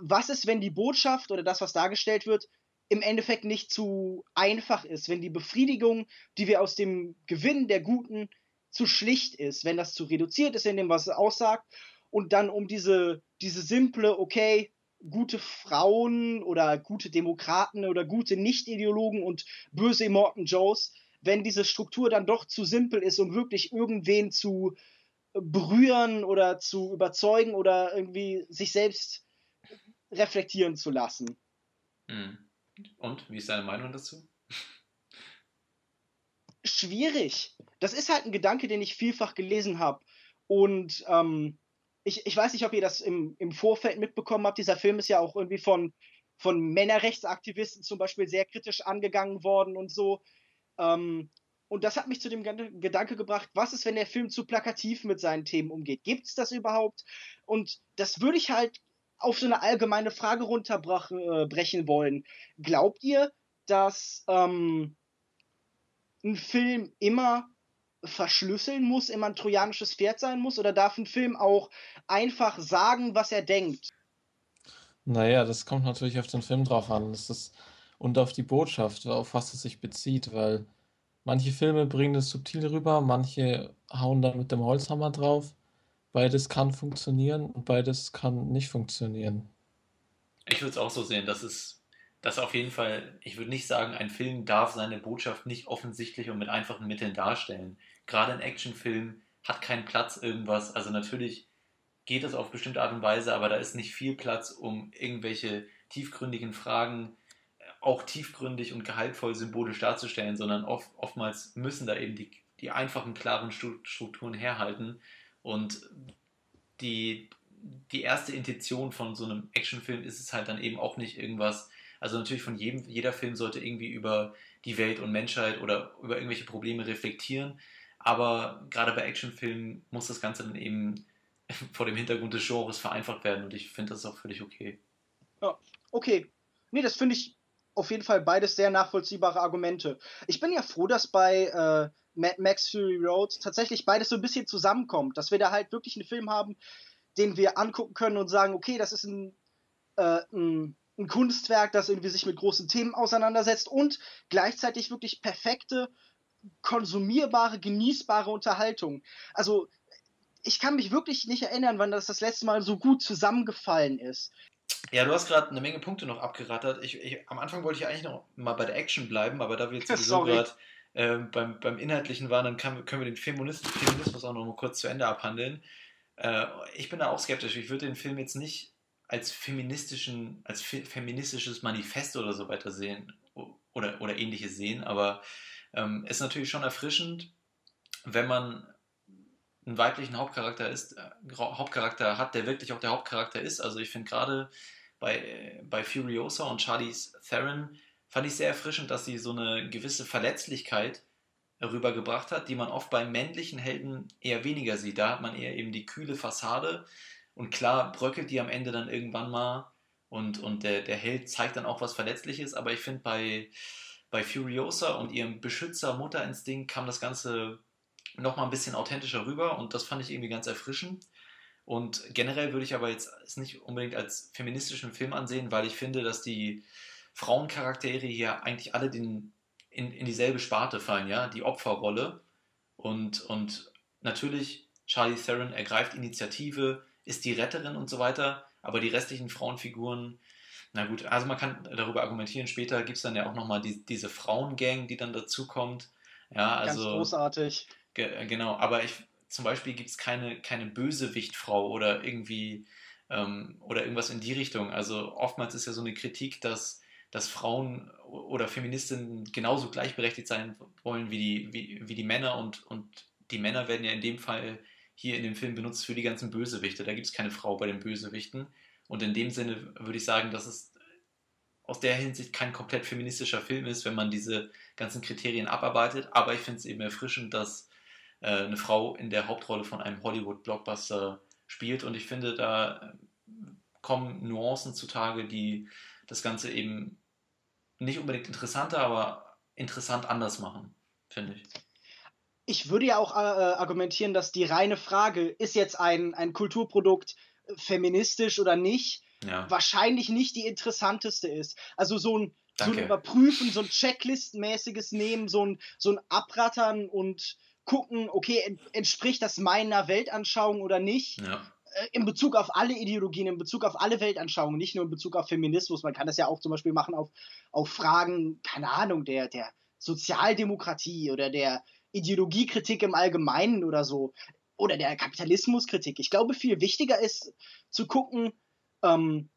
was ist, wenn die Botschaft oder das, was dargestellt wird, im Endeffekt nicht zu einfach ist, wenn die Befriedigung, die wir aus dem Gewinn der Guten zu schlicht ist, wenn das zu reduziert ist in dem, was es aussagt, und dann um diese, diese simple, okay, gute Frauen oder gute Demokraten oder gute Nicht-Ideologen und böse Morton Joes, wenn diese Struktur dann doch zu simpel ist, um wirklich irgendwen zu berühren oder zu überzeugen oder irgendwie sich selbst reflektieren zu lassen. Hm. Und wie ist deine Meinung dazu? schwierig. Das ist halt ein Gedanke, den ich vielfach gelesen habe. Und ähm, ich, ich weiß nicht, ob ihr das im, im Vorfeld mitbekommen habt. Dieser Film ist ja auch irgendwie von, von Männerrechtsaktivisten zum Beispiel sehr kritisch angegangen worden und so. Ähm, und das hat mich zu dem Gedanke gebracht, was ist, wenn der Film zu plakativ mit seinen Themen umgeht? Gibt es das überhaupt? Und das würde ich halt auf so eine allgemeine Frage runterbrechen äh, wollen. Glaubt ihr, dass ähm, ein Film immer verschlüsseln muss, immer ein trojanisches Pferd sein muss? Oder darf ein Film auch einfach sagen, was er denkt? Naja, das kommt natürlich auf den Film drauf an. Das ist, und auf die Botschaft, auf was es sich bezieht, weil manche Filme bringen es subtil rüber, manche hauen da mit dem Holzhammer drauf. Beides kann funktionieren und beides kann nicht funktionieren. Ich würde es auch so sehen, dass es dass auf jeden Fall, ich würde nicht sagen, ein Film darf seine Botschaft nicht offensichtlich und mit einfachen Mitteln darstellen. Gerade ein Actionfilm hat keinen Platz irgendwas. Also natürlich geht es auf bestimmte Art und Weise, aber da ist nicht viel Platz, um irgendwelche tiefgründigen Fragen auch tiefgründig und gehaltvoll symbolisch darzustellen, sondern oft, oftmals müssen da eben die die einfachen, klaren Strukturen herhalten. Und die, die erste Intention von so einem Actionfilm ist es halt dann eben auch nicht irgendwas. Also natürlich von jedem, jeder Film sollte irgendwie über die Welt und Menschheit oder über irgendwelche Probleme reflektieren. Aber gerade bei Actionfilmen muss das Ganze dann eben vor dem Hintergrund des Genres vereinfacht werden und ich finde das auch völlig okay. Ja, okay. Nee, das finde ich auf jeden Fall beides sehr nachvollziehbare Argumente. Ich bin ja froh, dass bei äh, Mad Max Fury Road tatsächlich beides so ein bisschen zusammenkommt, dass wir da halt wirklich einen Film haben, den wir angucken können und sagen, okay, das ist ein, äh, ein, ein Kunstwerk, das irgendwie sich mit großen Themen auseinandersetzt und gleichzeitig wirklich perfekte, konsumierbare, genießbare Unterhaltung. Also ich kann mich wirklich nicht erinnern, wann das das letzte Mal so gut zusammengefallen ist. Ja, du hast gerade eine Menge Punkte noch abgerattert. Ich, ich, am Anfang wollte ich eigentlich noch mal bei der Action bleiben, aber da wir jetzt sowieso gerade äh, beim, beim Inhaltlichen waren, dann kann, können wir den Feminismus, Feminismus auch noch mal kurz zu Ende abhandeln. Äh, ich bin da auch skeptisch. Ich würde den Film jetzt nicht als feministischen, als fe feministisches Manifest oder so weiter sehen oder, oder ähnliches sehen, aber ähm, ist natürlich schon erfrischend, wenn man einen weiblichen Hauptcharakter ist, äh, Hauptcharakter hat, der wirklich auch der Hauptcharakter ist. Also ich finde gerade bei, bei Furiosa und Charlize Theron fand ich sehr erfrischend, dass sie so eine gewisse Verletzlichkeit rübergebracht hat, die man oft bei männlichen Helden eher weniger sieht. Da hat man eher eben die kühle Fassade und klar bröckelt die am Ende dann irgendwann mal und, und der, der Held zeigt dann auch was Verletzliches, aber ich finde bei, bei Furiosa und ihrem Beschützer-Mutterinstinkt kam das Ganze nochmal ein bisschen authentischer rüber und das fand ich irgendwie ganz erfrischend. Und generell würde ich aber jetzt es nicht unbedingt als feministischen Film ansehen, weil ich finde, dass die Frauencharaktere hier eigentlich alle den, in, in dieselbe Sparte fallen, ja, die Opferrolle. Und, und natürlich, Charlie Theron ergreift Initiative, ist die Retterin und so weiter, aber die restlichen Frauenfiguren, na gut, also man kann darüber argumentieren, später gibt es dann ja auch nochmal die, diese Frauengang, die dann dazukommt. Ja, also, Ganz großartig. Ge genau, aber ich, zum Beispiel gibt es keine, keine Bösewichtfrau oder irgendwie ähm, oder irgendwas in die Richtung. Also oftmals ist ja so eine Kritik, dass, dass Frauen oder Feministinnen genauso gleichberechtigt sein wollen wie die, wie, wie die Männer und, und die Männer werden ja in dem Fall hier in dem Film benutzt für die ganzen Bösewichte. Da gibt es keine Frau bei den Bösewichten. Und in dem Sinne würde ich sagen, dass es aus der Hinsicht kein komplett feministischer Film ist, wenn man diese ganzen Kriterien abarbeitet. Aber ich finde es eben erfrischend, dass äh, eine Frau in der Hauptrolle von einem Hollywood-Blockbuster spielt. Und ich finde, da kommen Nuancen zutage, die das Ganze eben nicht unbedingt interessanter, aber interessant anders machen, finde ich. Ich würde ja auch äh, argumentieren, dass die reine Frage, ist jetzt ein, ein Kulturprodukt feministisch oder nicht, ja. wahrscheinlich nicht die interessanteste ist. Also so ein, so ein Überprüfen, so ein Checklistenmäßiges Nehmen, so ein, so ein Abrattern und gucken, okay, entspricht das meiner Weltanschauung oder nicht? Ja. Äh, in Bezug auf alle Ideologien, in Bezug auf alle Weltanschauungen, nicht nur in Bezug auf Feminismus. Man kann das ja auch zum Beispiel machen auf, auf Fragen, keine Ahnung, der, der Sozialdemokratie oder der Ideologiekritik im Allgemeinen oder so. Oder der Kapitalismuskritik. Ich glaube, viel wichtiger ist zu gucken, ähm,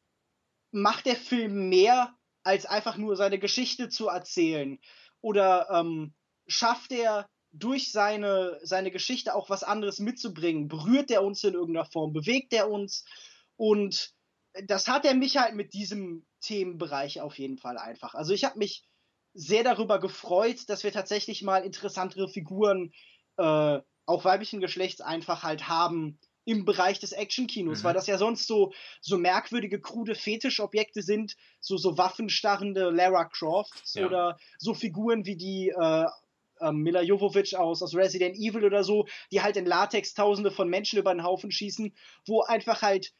macht der Film mehr, als einfach nur seine Geschichte zu erzählen? Oder ähm, schafft er durch seine, seine Geschichte auch was anderes mitzubringen. Berührt er uns in irgendeiner Form? Bewegt er uns? Und das hat er mich halt mit diesem Themenbereich auf jeden Fall einfach. Also ich habe mich sehr darüber gefreut, dass wir tatsächlich mal interessantere Figuren, äh, auch weiblichen Geschlechts einfach halt haben im Bereich des Actionkinos, mhm. weil das ja sonst so, so merkwürdige, krude Fetischobjekte sind, so, so waffenstarrende Lara Crofts ja. oder so Figuren wie die äh, ähm, Mila Jovovich aus, aus Resident Evil oder so, die halt in Latex tausende von Menschen über den Haufen schießen, wo einfach halt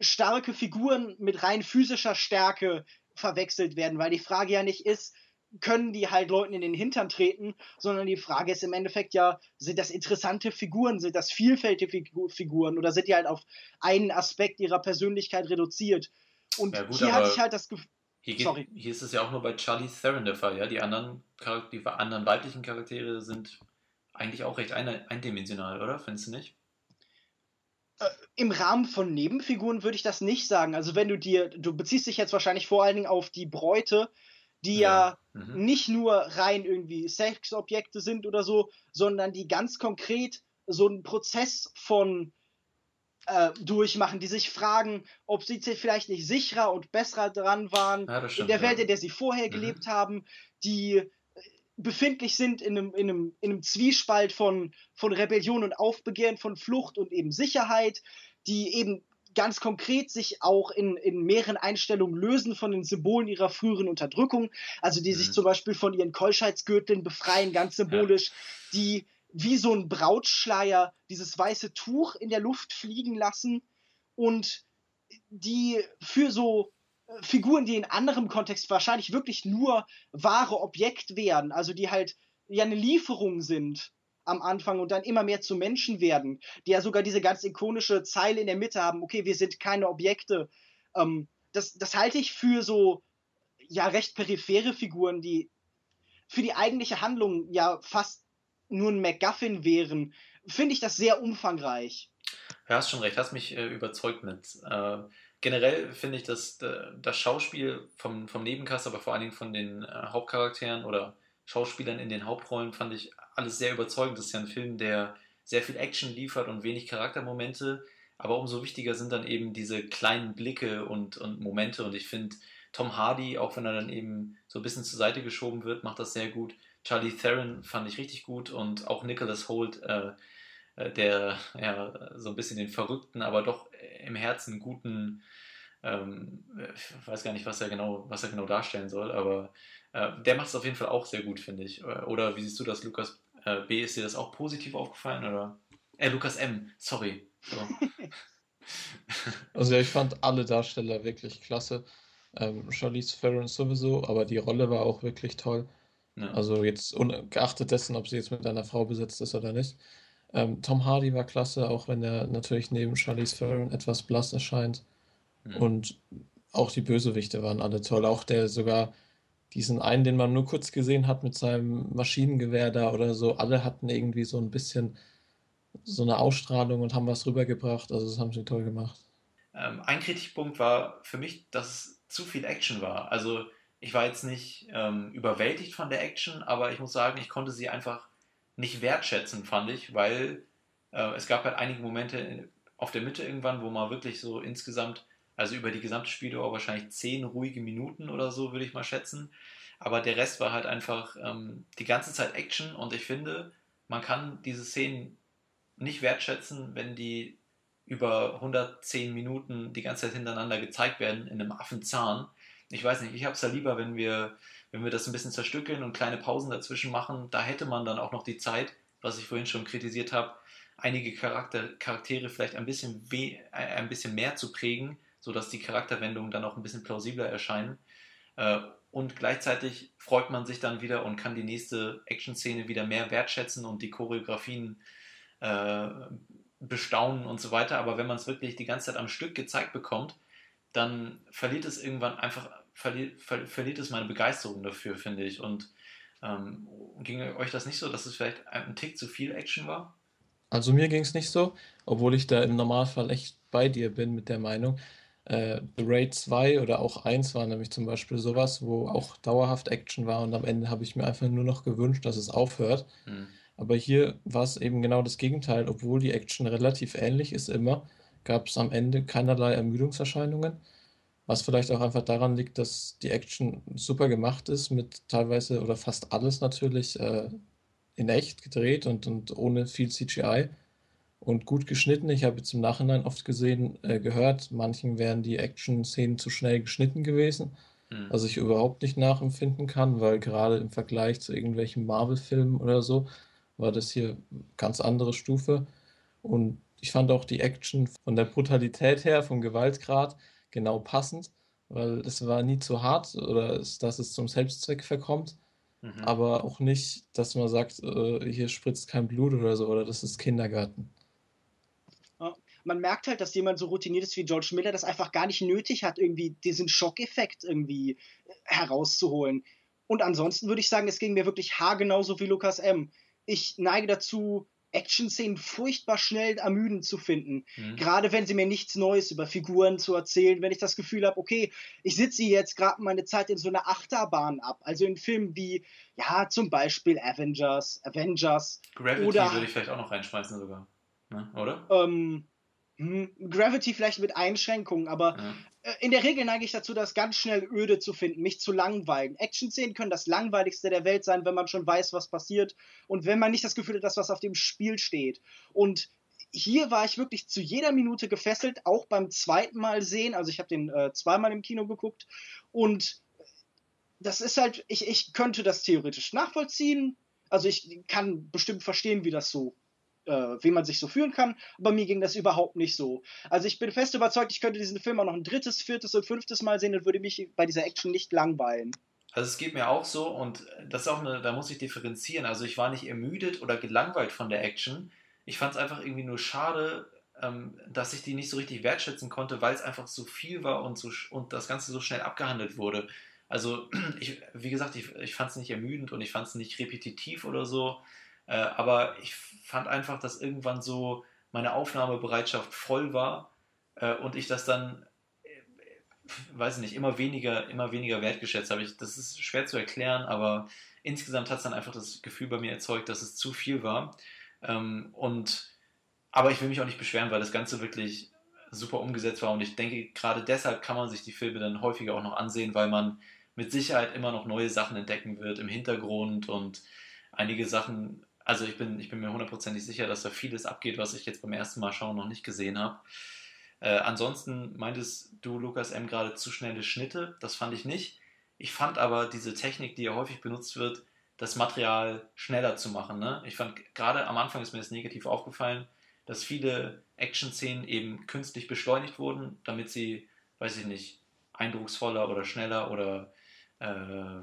starke Figuren mit rein physischer Stärke verwechselt werden, weil die Frage ja nicht ist, können die halt Leuten in den Hintern treten, sondern die Frage ist im Endeffekt ja, sind das interessante Figuren, sind das vielfältige Figuren oder sind die halt auf einen Aspekt ihrer Persönlichkeit reduziert? Und ja, gut, hier hatte ich halt das Gefühl, hier, geht, hier, ist es ja auch nur bei Charlie Theron der Fall, ja. Die anderen, die anderen weiblichen Charaktere sind eigentlich auch recht eindimensional, oder? Findest du nicht? Äh, Im Rahmen von Nebenfiguren würde ich das nicht sagen. Also wenn du dir, du beziehst dich jetzt wahrscheinlich vor allen Dingen auf die Bräute, die ja, ja mhm. nicht nur rein irgendwie Sexobjekte sind oder so, sondern die ganz konkret so einen Prozess von äh, durchmachen, die sich fragen, ob sie vielleicht nicht sicherer und besser dran waren ja, stimmt, in der Welt, in der sie vorher mhm. gelebt haben, die äh, befindlich sind in einem, in einem, in einem Zwiespalt von, von Rebellion und Aufbegehren, von Flucht und eben Sicherheit, die eben ganz konkret sich auch in, in mehreren Einstellungen lösen von den Symbolen ihrer früheren Unterdrückung, also die mhm. sich zum Beispiel von ihren Keuschheitsgürteln befreien, ganz symbolisch, ja. die wie so ein Brautschleier dieses weiße Tuch in der Luft fliegen lassen und die für so äh, Figuren, die in anderem Kontext wahrscheinlich wirklich nur wahre Objekt wären, also die halt ja eine Lieferung sind am Anfang und dann immer mehr zu Menschen werden, die ja sogar diese ganz ikonische Zeile in der Mitte haben, okay, wir sind keine Objekte. Ähm, das, das halte ich für so ja recht periphere Figuren, die für die eigentliche Handlung ja fast nur ein MacGuffin wären, finde ich das sehr umfangreich. Ja, hast schon recht, hast mich äh, überzeugt mit. Äh, generell finde ich, dass äh, das Schauspiel vom, vom Nebencast, aber vor allen Dingen von den äh, Hauptcharakteren oder Schauspielern in den Hauptrollen, fand ich alles sehr überzeugend. Das ist ja ein Film, der sehr viel Action liefert und wenig Charaktermomente. Aber umso wichtiger sind dann eben diese kleinen Blicke und, und Momente. Und ich finde, Tom Hardy, auch wenn er dann eben so ein bisschen zur Seite geschoben wird, macht das sehr gut. Charlie Theron fand ich richtig gut und auch Nicholas Holt, äh, äh, der ja so ein bisschen den verrückten, aber doch im Herzen guten, ähm, ich weiß gar nicht, was er genau, was er genau darstellen soll, aber äh, der macht es auf jeden Fall auch sehr gut, finde ich. Oder wie siehst du das, Lukas äh, B? Ist dir das auch positiv aufgefallen oder? Äh, Lukas M. Sorry. So. also ja, ich fand alle Darsteller wirklich klasse. Ähm, Charlize Theron sowieso, aber die Rolle war auch wirklich toll. Ja. Also jetzt ungeachtet dessen, ob sie jetzt mit einer Frau besetzt ist oder nicht. Ähm, Tom Hardy war klasse, auch wenn er natürlich neben Charlize Theron etwas blass erscheint. Mhm. Und auch die Bösewichte waren alle toll. Auch der sogar diesen einen, den man nur kurz gesehen hat mit seinem Maschinengewehr da oder so, alle hatten irgendwie so ein bisschen so eine Ausstrahlung und haben was rübergebracht. Also das haben sie toll gemacht. Ähm, ein Kritikpunkt war für mich, dass zu viel Action war. Also ich war jetzt nicht ähm, überwältigt von der Action, aber ich muss sagen, ich konnte sie einfach nicht wertschätzen, fand ich, weil äh, es gab halt einige Momente auf der Mitte irgendwann, wo man wirklich so insgesamt, also über die gesamte Spieldauer wahrscheinlich zehn ruhige Minuten oder so, würde ich mal schätzen. Aber der Rest war halt einfach ähm, die ganze Zeit Action und ich finde, man kann diese Szenen nicht wertschätzen, wenn die über 110 Minuten die ganze Zeit hintereinander gezeigt werden in einem Affenzahn ich weiß nicht, ich habe es ja lieber, wenn wir, wenn wir das ein bisschen zerstückeln und kleine Pausen dazwischen machen. Da hätte man dann auch noch die Zeit, was ich vorhin schon kritisiert habe, einige Charakter, Charaktere vielleicht ein bisschen, weh, äh, ein bisschen mehr zu prägen, sodass die Charakterwendungen dann auch ein bisschen plausibler erscheinen. Äh, und gleichzeitig freut man sich dann wieder und kann die nächste Action-Szene wieder mehr wertschätzen und die Choreografien äh, bestaunen und so weiter. Aber wenn man es wirklich die ganze Zeit am Stück gezeigt bekommt, dann verliert es irgendwann einfach verliert, ver, verliert es meine Begeisterung dafür, finde ich. Und ähm, ging euch das nicht so, dass es vielleicht ein Tick zu viel Action war? Also mir ging es nicht so, obwohl ich da im Normalfall echt bei dir bin mit der Meinung. Äh, The Raid 2 oder auch 1 war nämlich zum Beispiel sowas, wo auch dauerhaft Action war und am Ende habe ich mir einfach nur noch gewünscht, dass es aufhört. Hm. Aber hier war es eben genau das Gegenteil, obwohl die Action relativ ähnlich ist immer, gab es am Ende keinerlei Ermüdungserscheinungen. Was vielleicht auch einfach daran liegt, dass die Action super gemacht ist, mit teilweise oder fast alles natürlich äh, in echt gedreht und, und ohne viel CGI und gut geschnitten. Ich habe jetzt im Nachhinein oft gesehen, äh, gehört, manchen wären die Action-Szenen zu schnell geschnitten gewesen, mhm. was ich überhaupt nicht nachempfinden kann, weil gerade im Vergleich zu irgendwelchen Marvel-Filmen oder so war das hier ganz andere Stufe. Und ich fand auch die Action von der Brutalität her, vom Gewaltgrad, genau passend, weil es war nie zu hart oder dass es zum Selbstzweck verkommt, mhm. aber auch nicht, dass man sagt, äh, hier spritzt kein Blut oder so oder das ist Kindergarten. Man merkt halt, dass jemand so routiniert ist wie George Miller das einfach gar nicht nötig hat, irgendwie diesen Schockeffekt irgendwie herauszuholen. Und ansonsten würde ich sagen, es ging mir wirklich haargenauso wie Lukas M. Ich neige dazu, Action-Szenen furchtbar schnell ermüdend zu finden. Mhm. Gerade wenn sie mir nichts Neues über Figuren zu erzählen, wenn ich das Gefühl habe, okay, ich sitze jetzt gerade meine Zeit in so einer Achterbahn ab. Also in Filmen wie, ja, zum Beispiel Avengers, Avengers. Gravity oder, würde ich vielleicht auch noch reinschmeißen sogar. Ne? Oder? Ähm, hm, Gravity vielleicht mit Einschränkungen, aber ja. Äh, in der Regel neige ich dazu, das ganz schnell öde zu finden, mich zu langweilen. Action-Szenen können das langweiligste der Welt sein, wenn man schon weiß, was passiert und wenn man nicht das Gefühl hat, dass was auf dem Spiel steht. Und hier war ich wirklich zu jeder Minute gefesselt, auch beim zweiten Mal sehen. Also ich habe den äh, zweimal im Kino geguckt und das ist halt, ich, ich könnte das theoretisch nachvollziehen. Also ich kann bestimmt verstehen, wie das so äh, wie man sich so fühlen kann. Aber mir ging das überhaupt nicht so. Also ich bin fest überzeugt, ich könnte diesen Film auch noch ein drittes, viertes und fünftes Mal sehen und würde mich bei dieser Action nicht langweilen. Also es geht mir auch so und das ist auch eine, da muss ich differenzieren. Also ich war nicht ermüdet oder gelangweilt von der Action. Ich fand es einfach irgendwie nur schade, ähm, dass ich die nicht so richtig wertschätzen konnte, weil es einfach so viel war und, so, und das Ganze so schnell abgehandelt wurde. Also, ich, wie gesagt, ich, ich fand es nicht ermüdend und ich fand es nicht repetitiv oder so. Äh, aber ich fand einfach, dass irgendwann so meine Aufnahmebereitschaft voll war äh, und ich das dann, äh, weiß ich nicht, immer weniger, immer weniger wertgeschätzt habe. Das ist schwer zu erklären, aber insgesamt hat es dann einfach das Gefühl bei mir erzeugt, dass es zu viel war. Ähm, und aber ich will mich auch nicht beschweren, weil das Ganze wirklich super umgesetzt war und ich denke, gerade deshalb kann man sich die Filme dann häufiger auch noch ansehen, weil man mit Sicherheit immer noch neue Sachen entdecken wird im Hintergrund und einige Sachen also ich bin, ich bin mir hundertprozentig sicher, dass da vieles abgeht, was ich jetzt beim ersten Mal schauen noch nicht gesehen habe. Äh, ansonsten meintest du, Lukas M., gerade zu schnelle Schnitte. Das fand ich nicht. Ich fand aber diese Technik, die ja häufig benutzt wird, das Material schneller zu machen. Ne? Ich fand gerade am Anfang ist mir das negativ aufgefallen, dass viele Action-Szenen eben künstlich beschleunigt wurden, damit sie, weiß ich nicht, eindrucksvoller oder schneller oder äh,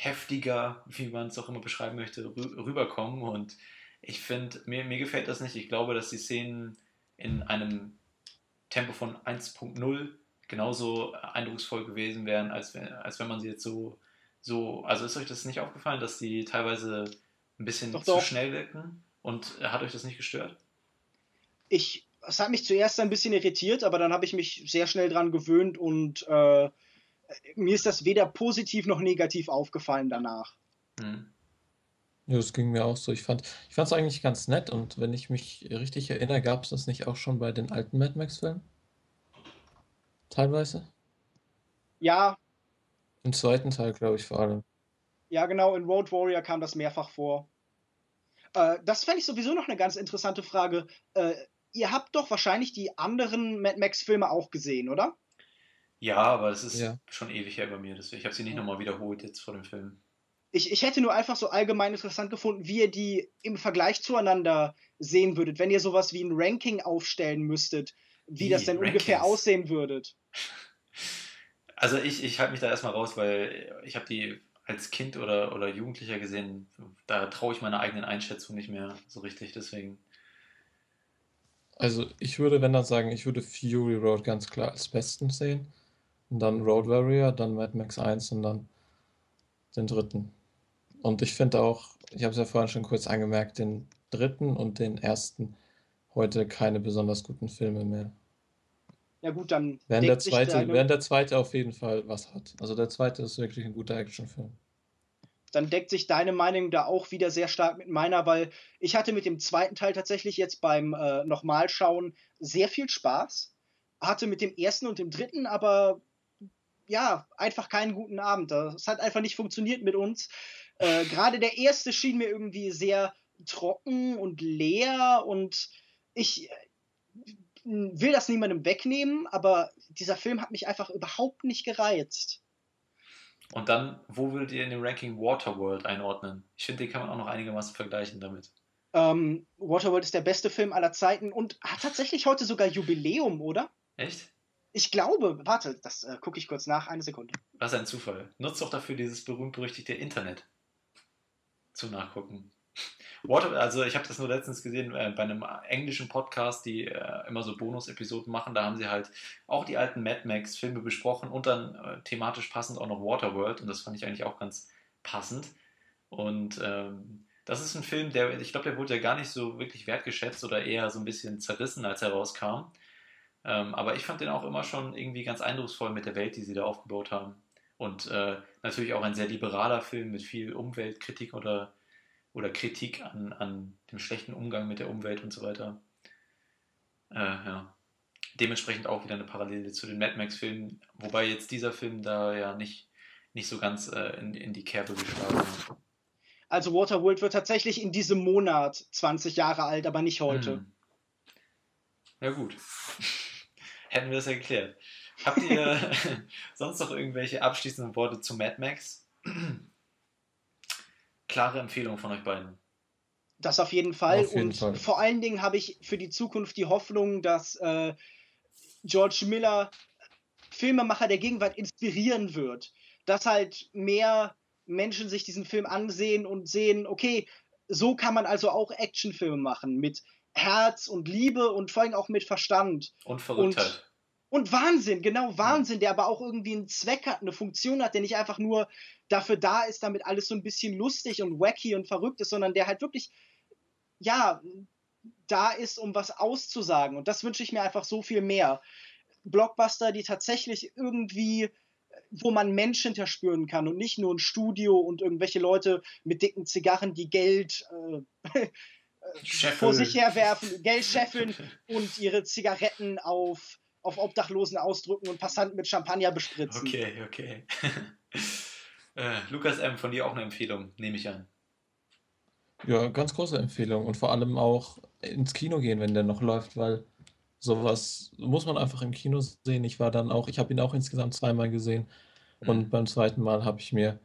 heftiger, wie man es auch immer beschreiben möchte, rüberkommen. Und ich finde, mir, mir gefällt das nicht. Ich glaube, dass die Szenen in einem Tempo von 1.0 genauso eindrucksvoll gewesen wären, als wenn, als wenn man sie jetzt so, so. Also ist euch das nicht aufgefallen, dass die teilweise ein bisschen doch, zu doch. schnell wirken? Und hat euch das nicht gestört? Ich, es hat mich zuerst ein bisschen irritiert, aber dann habe ich mich sehr schnell dran gewöhnt und äh, mir ist das weder positiv noch negativ aufgefallen danach. Hm. Ja, das ging mir auch so. Ich fand es eigentlich ganz nett und wenn ich mich richtig erinnere, gab es das nicht auch schon bei den alten Mad Max-Filmen? Teilweise? Ja. Im zweiten Teil, glaube ich, vor allem. Ja, genau, in Road Warrior kam das mehrfach vor. Äh, das fände ich sowieso noch eine ganz interessante Frage. Äh, ihr habt doch wahrscheinlich die anderen Mad Max-Filme auch gesehen, oder? Ja, aber es ist ja. schon ewig her bei mir. Deswegen, ich habe sie nicht nochmal wiederholt jetzt vor dem Film. Ich, ich hätte nur einfach so allgemein interessant gefunden, wie ihr die im Vergleich zueinander sehen würdet, wenn ihr sowas wie ein Ranking aufstellen müsstet, wie die das denn Rankings. ungefähr aussehen würdet. Also ich, ich halte mich da erstmal raus, weil ich habe die als Kind oder, oder Jugendlicher gesehen, da traue ich meiner eigenen Einschätzung nicht mehr so richtig, deswegen. Also ich würde, wenn dann sagen, ich würde Fury Road ganz klar als besten sehen. Und dann Road Warrior, dann Mad Max 1 und dann den dritten. Und ich finde auch, ich habe es ja vorhin schon kurz angemerkt, den dritten und den ersten heute keine besonders guten Filme mehr. Ja gut, dann während der zweite, deine... während der zweite auf jeden Fall was hat. Also der zweite ist wirklich ein guter Actionfilm. Dann deckt sich deine Meinung da auch wieder sehr stark mit meiner, weil ich hatte mit dem zweiten Teil tatsächlich jetzt beim äh, Nochmalschauen sehr viel Spaß. Hatte mit dem ersten und dem dritten aber ja, einfach keinen guten Abend. Das hat einfach nicht funktioniert mit uns. Äh, Gerade der erste schien mir irgendwie sehr trocken und leer und ich äh, will das niemandem wegnehmen, aber dieser Film hat mich einfach überhaupt nicht gereizt. Und dann, wo würdet ihr in dem Ranking Waterworld einordnen? Ich finde, den kann man auch noch einigermaßen vergleichen damit. Ähm, Waterworld ist der beste Film aller Zeiten und hat tatsächlich heute sogar Jubiläum, oder? Echt? Ich glaube, warte, das äh, gucke ich kurz nach, eine Sekunde. Was ein Zufall. Nutzt doch dafür dieses berühmt-berüchtigte Internet zum Nachgucken. Water, also ich habe das nur letztens gesehen äh, bei einem englischen Podcast, die äh, immer so Bonus-Episoden machen. Da haben sie halt auch die alten Mad Max-Filme besprochen und dann äh, thematisch passend auch noch Waterworld. Und das fand ich eigentlich auch ganz passend. Und ähm, Das ist ein Film, der, ich glaube, der wurde ja gar nicht so wirklich wertgeschätzt oder eher so ein bisschen zerrissen, als er rauskam. Ähm, aber ich fand den auch immer schon irgendwie ganz eindrucksvoll mit der Welt, die sie da aufgebaut haben. Und äh, natürlich auch ein sehr liberaler Film mit viel Umweltkritik oder, oder Kritik an, an dem schlechten Umgang mit der Umwelt und so weiter. Äh, ja. Dementsprechend auch wieder eine Parallele zu den Mad Max-Filmen, wobei jetzt dieser Film da ja nicht, nicht so ganz äh, in, in die Kerbe geschlagen hat. Also Waterworld wird tatsächlich in diesem Monat 20 Jahre alt, aber nicht heute. Hm. Ja gut. Hätten wir das erklärt. Habt ihr sonst noch irgendwelche abschließenden Worte zu Mad Max? Klare Empfehlung von euch beiden. Das auf jeden Fall. Auf jeden und Fall. vor allen Dingen habe ich für die Zukunft die Hoffnung, dass äh, George Miller Filmemacher der Gegenwart inspirieren wird. Dass halt mehr Menschen sich diesen Film ansehen und sehen, okay, so kann man also auch Actionfilme machen mit Herz und Liebe und vor allem auch mit Verstand. Und Verrücktheit. Und, und Wahnsinn, genau, Wahnsinn, der aber auch irgendwie einen Zweck hat, eine Funktion hat, der nicht einfach nur dafür da ist, damit alles so ein bisschen lustig und wacky und verrückt ist, sondern der halt wirklich, ja, da ist, um was auszusagen. Und das wünsche ich mir einfach so viel mehr. Blockbuster, die tatsächlich irgendwie wo man Mensch hinterspüren kann und nicht nur ein Studio und irgendwelche Leute mit dicken Zigarren, die Geld äh, vor sich herwerfen, Geld scheffeln und ihre Zigaretten auf, auf Obdachlosen ausdrücken und Passanten mit Champagner bespritzen. Okay, okay. äh, Lukas M., von dir auch eine Empfehlung, nehme ich an. Ja, ganz große Empfehlung und vor allem auch ins Kino gehen, wenn der noch läuft, weil sowas muss man einfach im Kino sehen. Ich war dann auch, ich habe ihn auch insgesamt zweimal gesehen und mhm. beim zweiten Mal habe ich mir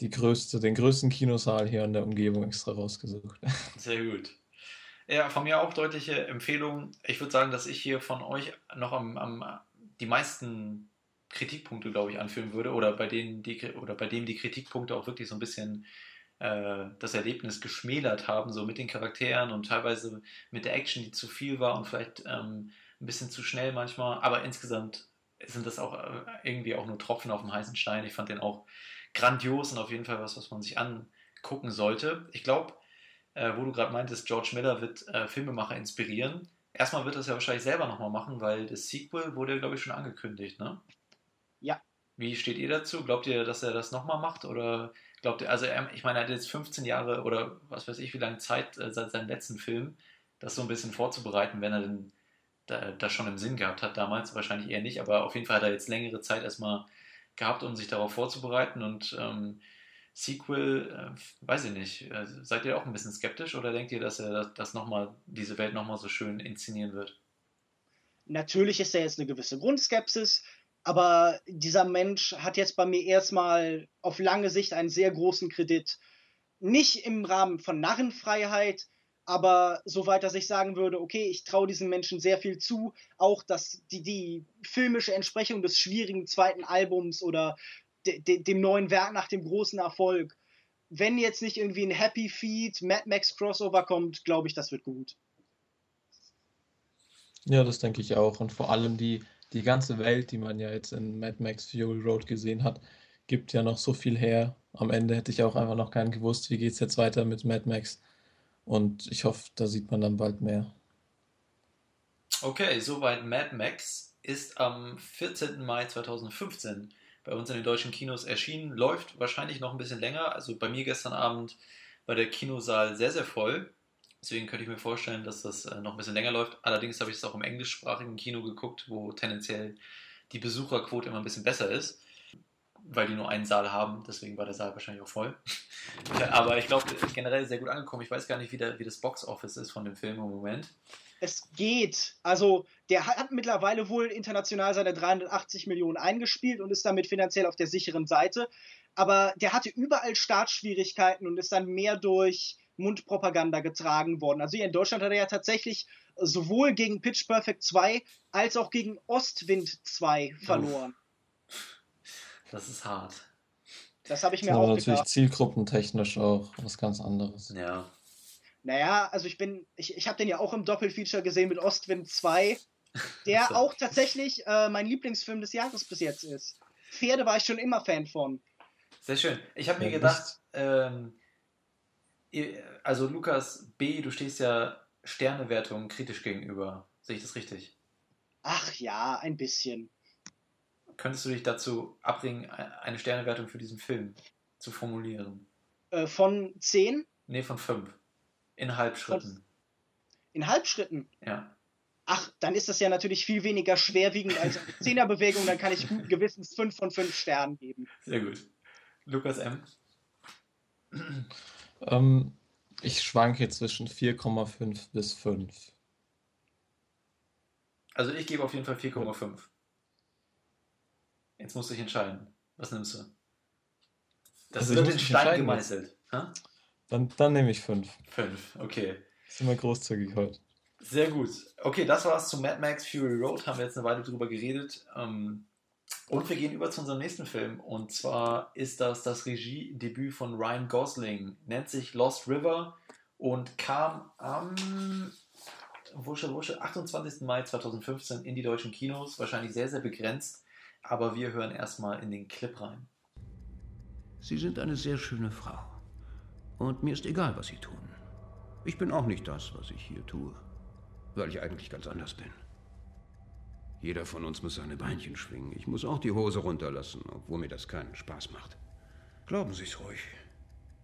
die größte, den größten Kinosaal hier in der Umgebung extra rausgesucht. Sehr gut. Ja, von mir auch deutliche Empfehlung. Ich würde sagen, dass ich hier von euch noch am, am die meisten Kritikpunkte, glaube ich, anführen würde oder bei denen die oder bei dem die Kritikpunkte auch wirklich so ein bisschen äh, das Erlebnis geschmälert haben, so mit den Charakteren und teilweise mit der Action, die zu viel war und vielleicht ähm, ein bisschen zu schnell manchmal. Aber insgesamt sind das auch äh, irgendwie auch nur Tropfen auf dem heißen Stein. Ich fand den auch grandios und auf jeden Fall was, was man sich angucken sollte. Ich glaube, äh, wo du gerade meintest, George Miller wird äh, Filmemacher inspirieren. Erstmal wird er es ja wahrscheinlich selber nochmal machen, weil das Sequel wurde, glaube ich, schon angekündigt, ne? Ja. Wie steht ihr dazu? Glaubt ihr, dass er das nochmal macht? Oder glaubt ihr, also er, ich meine, er hat jetzt 15 Jahre oder was weiß ich, wie lange Zeit äh, seit seinem letzten Film, das so ein bisschen vorzubereiten, wenn er denn da, das schon im Sinn gehabt hat damals, wahrscheinlich eher nicht, aber auf jeden Fall hat er jetzt längere Zeit erstmal gehabt, um sich darauf vorzubereiten und ähm, Sequel, äh, weiß ich nicht, äh, seid ihr auch ein bisschen skeptisch oder denkt ihr, dass er das, das noch mal, diese Welt nochmal so schön inszenieren wird? Natürlich ist da jetzt eine gewisse Grundskepsis, aber dieser Mensch hat jetzt bei mir erstmal auf lange Sicht einen sehr großen Kredit. Nicht im Rahmen von Narrenfreiheit, aber soweit, dass ich sagen würde, okay, ich traue diesem Menschen sehr viel zu, auch dass die, die filmische Entsprechung des schwierigen zweiten Albums oder de, de, dem neuen Werk nach dem großen Erfolg, wenn jetzt nicht irgendwie ein Happy Feed, Mad Max Crossover kommt, glaube ich, das wird gut. Ja, das denke ich auch. Und vor allem die, die ganze Welt, die man ja jetzt in Mad Max Fury Road gesehen hat, gibt ja noch so viel her. Am Ende hätte ich auch einfach noch keinen gewusst, wie geht es jetzt weiter mit Mad Max. Und ich hoffe, da sieht man dann bald mehr. Okay, soweit Mad Max ist am 14. Mai 2015 bei uns in den deutschen Kinos erschienen. Läuft wahrscheinlich noch ein bisschen länger. Also bei mir gestern Abend war der Kinosaal sehr, sehr voll. Deswegen könnte ich mir vorstellen, dass das äh, noch ein bisschen länger läuft. Allerdings habe ich es auch im englischsprachigen Kino geguckt, wo tendenziell die Besucherquote immer ein bisschen besser ist weil die nur einen Saal haben, deswegen war der Saal wahrscheinlich auch voll. Aber ich glaube, generell sehr gut angekommen. Ich weiß gar nicht, wie, der, wie das Box-Office ist von dem Film im Moment. Es geht. Also, der hat mittlerweile wohl international seine 380 Millionen eingespielt und ist damit finanziell auf der sicheren Seite. Aber der hatte überall Startschwierigkeiten und ist dann mehr durch Mundpropaganda getragen worden. Also hier in Deutschland hat er ja tatsächlich sowohl gegen Pitch Perfect 2 als auch gegen Ostwind 2 verloren. Uff. Das ist hart. Das habe ich mir aber auch natürlich gedacht. zielgruppentechnisch auch was ganz anderes. Ja. Naja, also ich bin, ich, ich habe den ja auch im Doppelfeature gesehen mit Ostwind 2, der so. auch tatsächlich äh, mein Lieblingsfilm des Jahres bis jetzt ist. Pferde war ich schon immer Fan von. Sehr schön. Ich habe mir gedacht, ähm, also Lukas B., du stehst ja Sternewertung kritisch gegenüber. Sehe ich das richtig? Ach ja, ein bisschen. Könntest du dich dazu abbringen, eine Sternewertung für diesen Film zu formulieren? Äh, von 10? Nee, von 5. In Halbschritten. In Halbschritten? Ja. Ach, dann ist das ja natürlich viel weniger schwerwiegend als eine Zehnerbewegung, dann kann ich guten Gewissens 5 von 5 Sternen geben. Sehr gut. Lukas M. Ähm, ich schwanke zwischen 4,5 bis 5. Also ich gebe auf jeden Fall 4,5. Jetzt musst du dich entscheiden. Was nimmst du? Das also wird in Stein gemeißelt. Dann, dann nehme ich 5. 5, okay. Ist immer großzügig heute. Sehr gut. Okay, das war's zu Mad Max Fury Road. Haben wir jetzt eine Weile drüber geredet. Ähm, und wir gehen über zu unserem nächsten Film. Und zwar ist das das Regiedebüt von Ryan Gosling. Nennt sich Lost River und kam am wusche, wusche, 28. Mai 2015 in die deutschen Kinos. Wahrscheinlich sehr, sehr begrenzt. Aber wir hören erstmal in den Clip rein. Sie sind eine sehr schöne Frau. Und mir ist egal, was Sie tun. Ich bin auch nicht das, was ich hier tue. Weil ich eigentlich ganz anders bin. Jeder von uns muss seine Beinchen schwingen. Ich muss auch die Hose runterlassen, obwohl mir das keinen Spaß macht. Glauben Sie es ruhig.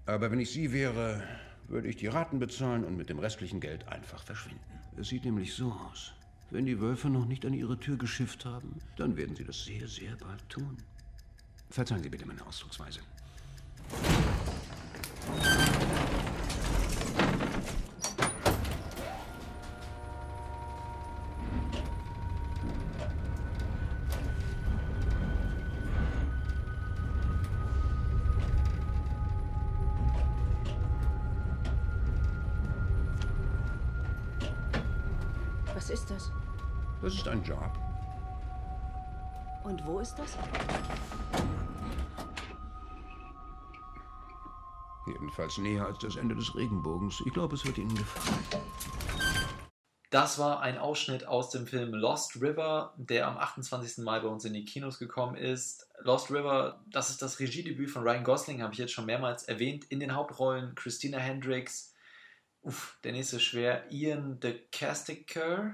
Aber wenn ich Sie wäre, würde ich die Raten bezahlen und mit dem restlichen Geld einfach verschwinden. Es sieht nämlich so aus. Wenn die Wölfe noch nicht an Ihre Tür geschifft haben, dann werden sie das sehr, sehr bald tun. Verzeihen Sie bitte meine Ausdrucksweise. Das ist ein Job. Und wo ist das? Jedenfalls näher als das Ende des Regenbogens. Ich glaube, es wird Ihnen gefallen. Das war ein Ausschnitt aus dem Film Lost River, der am 28. Mai bei uns in die Kinos gekommen ist. Lost River, das ist das Regiedebüt von Ryan Gosling, habe ich jetzt schon mehrmals erwähnt. In den Hauptrollen Christina Hendricks, uff, der nächste schwer, Ian de Casticker,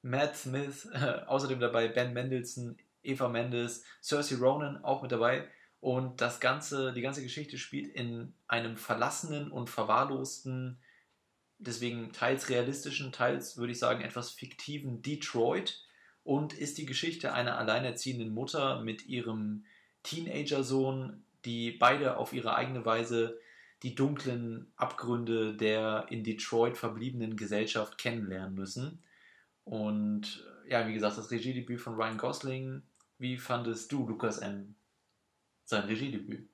Matt Smith, äh, außerdem dabei Ben Mendelssohn, Eva Mendes, Cersei Ronan auch mit dabei. Und das ganze, die ganze Geschichte spielt in einem verlassenen und verwahrlosten, deswegen teils realistischen, teils würde ich sagen etwas fiktiven Detroit und ist die Geschichte einer alleinerziehenden Mutter mit ihrem Teenager-Sohn, die beide auf ihre eigene Weise die dunklen Abgründe der in Detroit verbliebenen Gesellschaft kennenlernen müssen. Und ja, wie gesagt, das Regiedebüt von Ryan Gosling. Wie fandest du, Lukas M., sein Regiedebüt?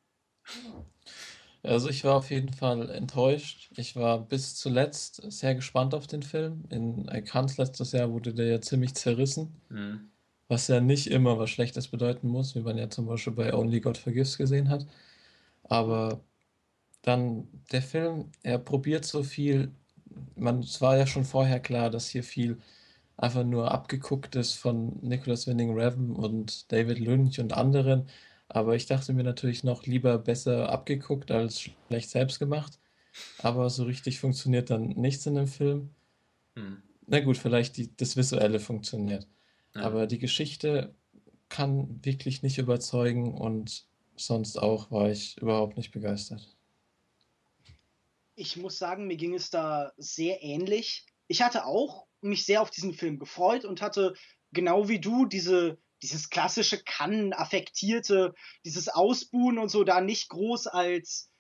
Also ich war auf jeden Fall enttäuscht. Ich war bis zuletzt sehr gespannt auf den Film. In Cannes letztes Jahr wurde der ja ziemlich zerrissen. Mhm. Was ja nicht immer was Schlechtes bedeuten muss, wie man ja zum Beispiel bei Only God Forgives gesehen hat. Aber dann der Film, er probiert so viel. Man, es war ja schon vorher klar, dass hier viel einfach nur abgeguckt ist von Nicholas Winning Revan und David Lynch und anderen. Aber ich dachte mir natürlich noch lieber besser abgeguckt als schlecht selbst gemacht. Aber so richtig funktioniert dann nichts in dem Film. Hm. Na gut, vielleicht die, das Visuelle funktioniert. Ja. Aber die Geschichte kann wirklich nicht überzeugen und sonst auch war ich überhaupt nicht begeistert. Ich muss sagen, mir ging es da sehr ähnlich. Ich hatte auch mich sehr auf diesen Film gefreut und hatte genau wie du diese dieses klassische Kann affektierte, dieses Ausbuhen und so da nicht groß als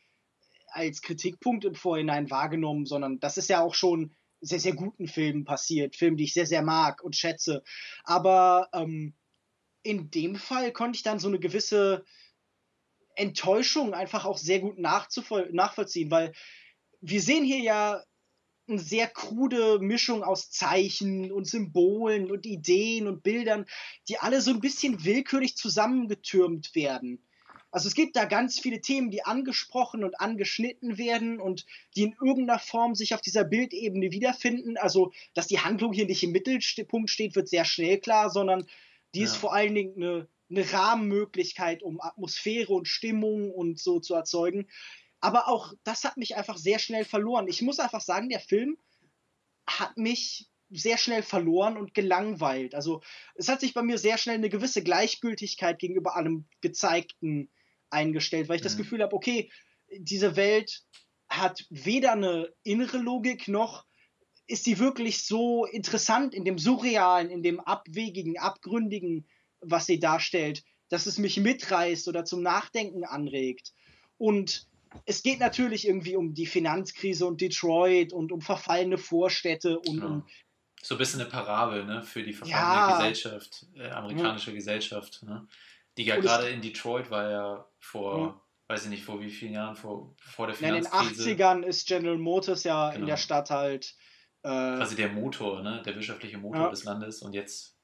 als Kritikpunkt im Vorhinein wahrgenommen, sondern das ist ja auch schon sehr, sehr guten Filmen passiert. Filme, die ich sehr, sehr mag und schätze. Aber ähm, in dem Fall konnte ich dann so eine gewisse Enttäuschung einfach auch sehr gut nachvollziehen, weil wir sehen hier ja eine sehr krude Mischung aus Zeichen und Symbolen und Ideen und Bildern, die alle so ein bisschen willkürlich zusammengetürmt werden. Also es gibt da ganz viele Themen, die angesprochen und angeschnitten werden und die in irgendeiner Form sich auf dieser Bildebene wiederfinden. Also, dass die Handlung hier nicht im Mittelpunkt steht, wird sehr schnell klar, sondern die ja. ist vor allen Dingen eine, eine Rahmenmöglichkeit, um Atmosphäre und Stimmung und so zu erzeugen. Aber auch das hat mich einfach sehr schnell verloren. Ich muss einfach sagen, der Film hat mich sehr schnell verloren und gelangweilt. Also es hat sich bei mir sehr schnell eine gewisse Gleichgültigkeit gegenüber allem Gezeigten eingestellt, weil ich mhm. das Gefühl habe, okay, diese Welt hat weder eine innere Logik noch ist sie wirklich so interessant in dem Surrealen, in dem Abwegigen, Abgründigen, was sie darstellt, dass es mich mitreißt oder zum Nachdenken anregt. Und es geht natürlich irgendwie um die Finanzkrise und Detroit und um verfallene Vorstädte und ja. um so ein bisschen eine Parabel ne, für die verfallene ja. Gesellschaft, äh, amerikanische ja. Gesellschaft. Ne? Die ja gerade in Detroit war ja vor, weiß ich nicht, vor wie vielen Jahren, vor, vor der Finanzkrise. in den 80ern ist General Motors ja genau. in der Stadt halt. Äh, Quasi der Motor, ne? der wirtschaftliche Motor des Landes und jetzt.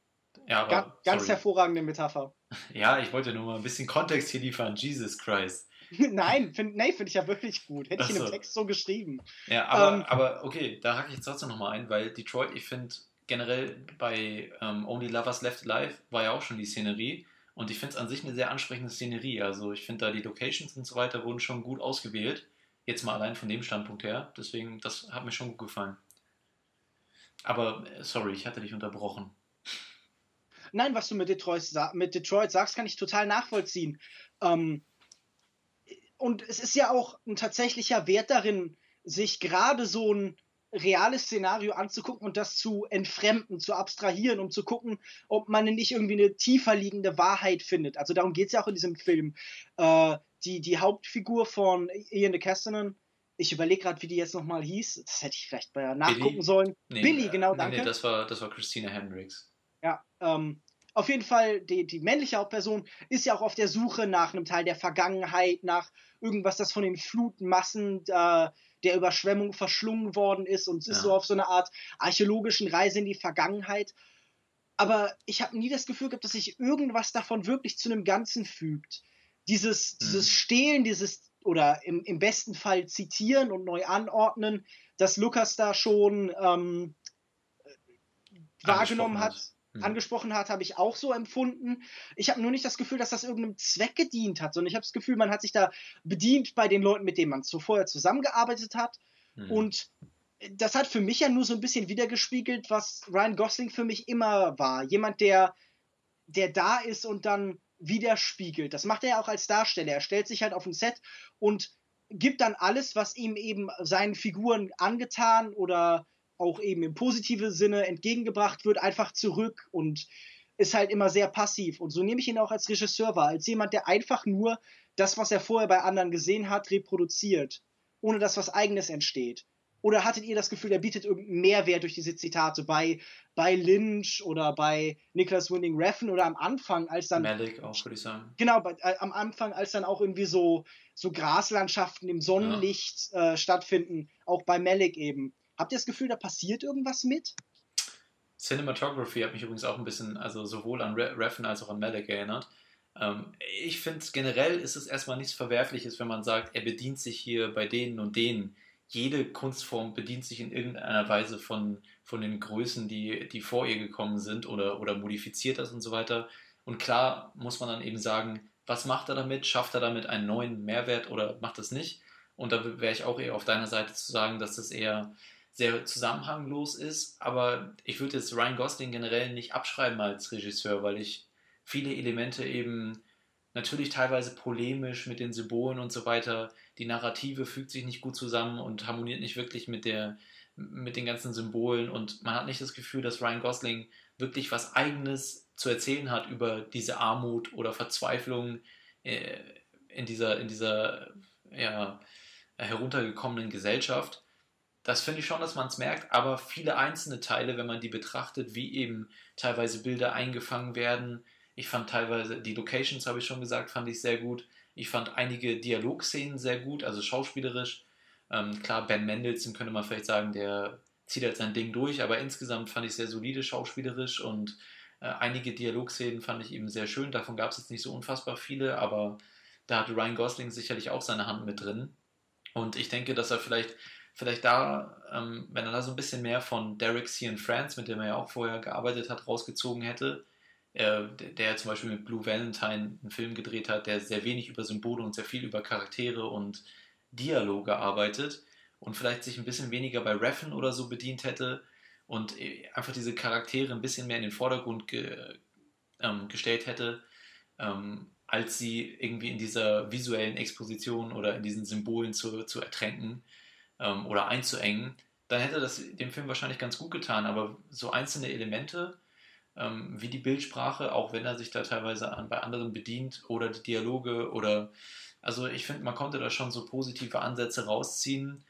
Ja, aber, ganz, ganz hervorragende Metapher. Ja, ich wollte nur mal ein bisschen Kontext hier liefern. Jesus Christ. Nein, finde nee, find ich ja wirklich gut. Hätte ich in dem Text so geschrieben. Ja, aber, ähm, aber okay, da hake ich jetzt trotzdem nochmal ein, weil Detroit, ich finde generell bei ähm, Only Lovers Left Alive war ja auch schon die Szenerie und ich finde es an sich eine sehr ansprechende Szenerie. Also ich finde da die Locations und so weiter wurden schon gut ausgewählt. Jetzt mal allein von dem Standpunkt her. Deswegen, das hat mir schon gut gefallen. Aber äh, sorry, ich hatte dich unterbrochen. Nein, was du mit Detroit, mit Detroit sagst, kann ich total nachvollziehen. Ähm, und es ist ja auch ein tatsächlicher Wert darin, sich gerade so ein reales Szenario anzugucken und das zu entfremden, zu abstrahieren, um zu gucken, ob man nicht irgendwie eine tiefer liegende Wahrheit findet. Also darum geht es ja auch in diesem Film. Äh, die, die Hauptfigur von Ian de Castanen, ich überlege gerade, wie die jetzt nochmal hieß. Das hätte ich vielleicht mal nachgucken Billy? sollen. Nee, Billy, genau, nee, danke. Nee, das war, das war Christina Hendricks. Ja, ähm, auf jeden Fall, die, die männliche Hauptperson ist ja auch auf der Suche nach einem Teil der Vergangenheit, nach irgendwas, das von den Flutmassen äh, der Überschwemmung verschlungen worden ist und ist ja. so auf so eine Art archäologischen Reise in die Vergangenheit. Aber ich habe nie das Gefühl gehabt, dass sich irgendwas davon wirklich zu einem Ganzen fügt. Dieses, mhm. dieses Stehlen, dieses oder im, im besten Fall zitieren und neu anordnen, dass Lukas da schon ähm, wahrgenommen hat. Mhm. angesprochen hat, habe ich auch so empfunden. Ich habe nur nicht das Gefühl, dass das irgendeinem Zweck gedient hat, sondern ich habe das Gefühl, man hat sich da bedient bei den Leuten, mit denen man zuvor zusammengearbeitet hat. Mhm. Und das hat für mich ja nur so ein bisschen wiedergespiegelt, was Ryan Gosling für mich immer war. Jemand, der, der da ist und dann widerspiegelt. Das macht er ja auch als Darsteller. Er stellt sich halt auf ein Set und gibt dann alles, was ihm eben seinen Figuren angetan oder auch eben im positiven Sinne entgegengebracht wird, einfach zurück und ist halt immer sehr passiv. Und so nehme ich ihn auch als Regisseur wahr, als jemand, der einfach nur das, was er vorher bei anderen gesehen hat, reproduziert, ohne dass was Eigenes entsteht. Oder hattet ihr das Gefühl, er bietet irgendeinen Mehrwert durch diese Zitate bei, bei Lynch oder bei Nicholas Winding Refn oder am Anfang, als dann. Malik auch, würde ich sagen. Genau, bei, äh, am Anfang, als dann auch irgendwie so, so Graslandschaften im Sonnenlicht ja. äh, stattfinden, auch bei Malik eben. Habt ihr das Gefühl, da passiert irgendwas mit? Cinematography hat mich übrigens auch ein bisschen, also sowohl an Refn als auch an Malik erinnert. Ähm, ich finde generell ist es erstmal nichts Verwerfliches, wenn man sagt, er bedient sich hier bei denen und denen. Jede Kunstform bedient sich in irgendeiner Weise von, von den Größen, die, die vor ihr gekommen sind oder, oder modifiziert das und so weiter. Und klar muss man dann eben sagen, was macht er damit? Schafft er damit einen neuen Mehrwert oder macht das nicht? Und da wäre ich auch eher auf deiner Seite zu sagen, dass das eher sehr zusammenhanglos ist, aber ich würde jetzt Ryan Gosling generell nicht abschreiben als Regisseur, weil ich viele Elemente eben natürlich teilweise polemisch mit den Symbolen und so weiter, die Narrative fügt sich nicht gut zusammen und harmoniert nicht wirklich mit der mit den ganzen Symbolen und man hat nicht das Gefühl, dass Ryan Gosling wirklich was eigenes zu erzählen hat über diese Armut oder Verzweiflung äh, in dieser in dieser ja, heruntergekommenen Gesellschaft das finde ich schon, dass man es merkt, aber viele einzelne Teile, wenn man die betrachtet, wie eben teilweise Bilder eingefangen werden. Ich fand teilweise, die Locations habe ich schon gesagt, fand ich sehr gut. Ich fand einige Dialogszenen sehr gut, also schauspielerisch. Ähm, klar, Ben Mendelssohn könnte man vielleicht sagen, der zieht halt sein Ding durch, aber insgesamt fand ich sehr solide schauspielerisch und äh, einige Dialogszenen fand ich eben sehr schön. Davon gab es jetzt nicht so unfassbar viele, aber da hatte Ryan Gosling sicherlich auch seine Hand mit drin. Und ich denke, dass er vielleicht vielleicht da, ähm, wenn er da so ein bisschen mehr von Derek C. in France, mit dem er ja auch vorher gearbeitet hat, rausgezogen hätte, äh, der, der zum Beispiel mit Blue Valentine einen Film gedreht hat, der sehr wenig über Symbole und sehr viel über Charaktere und Dialoge arbeitet und vielleicht sich ein bisschen weniger bei Reffen oder so bedient hätte und äh, einfach diese Charaktere ein bisschen mehr in den Vordergrund ge, ähm, gestellt hätte, ähm, als sie irgendwie in dieser visuellen Exposition oder in diesen Symbolen zu, zu ertränken ähm, oder einzuengen, dann hätte das dem Film wahrscheinlich ganz gut getan. Aber so einzelne Elemente, ähm, wie die Bildsprache, auch wenn er sich da teilweise an, bei anderen bedient oder die Dialoge oder also ich finde, man konnte da schon so positive Ansätze rausziehen.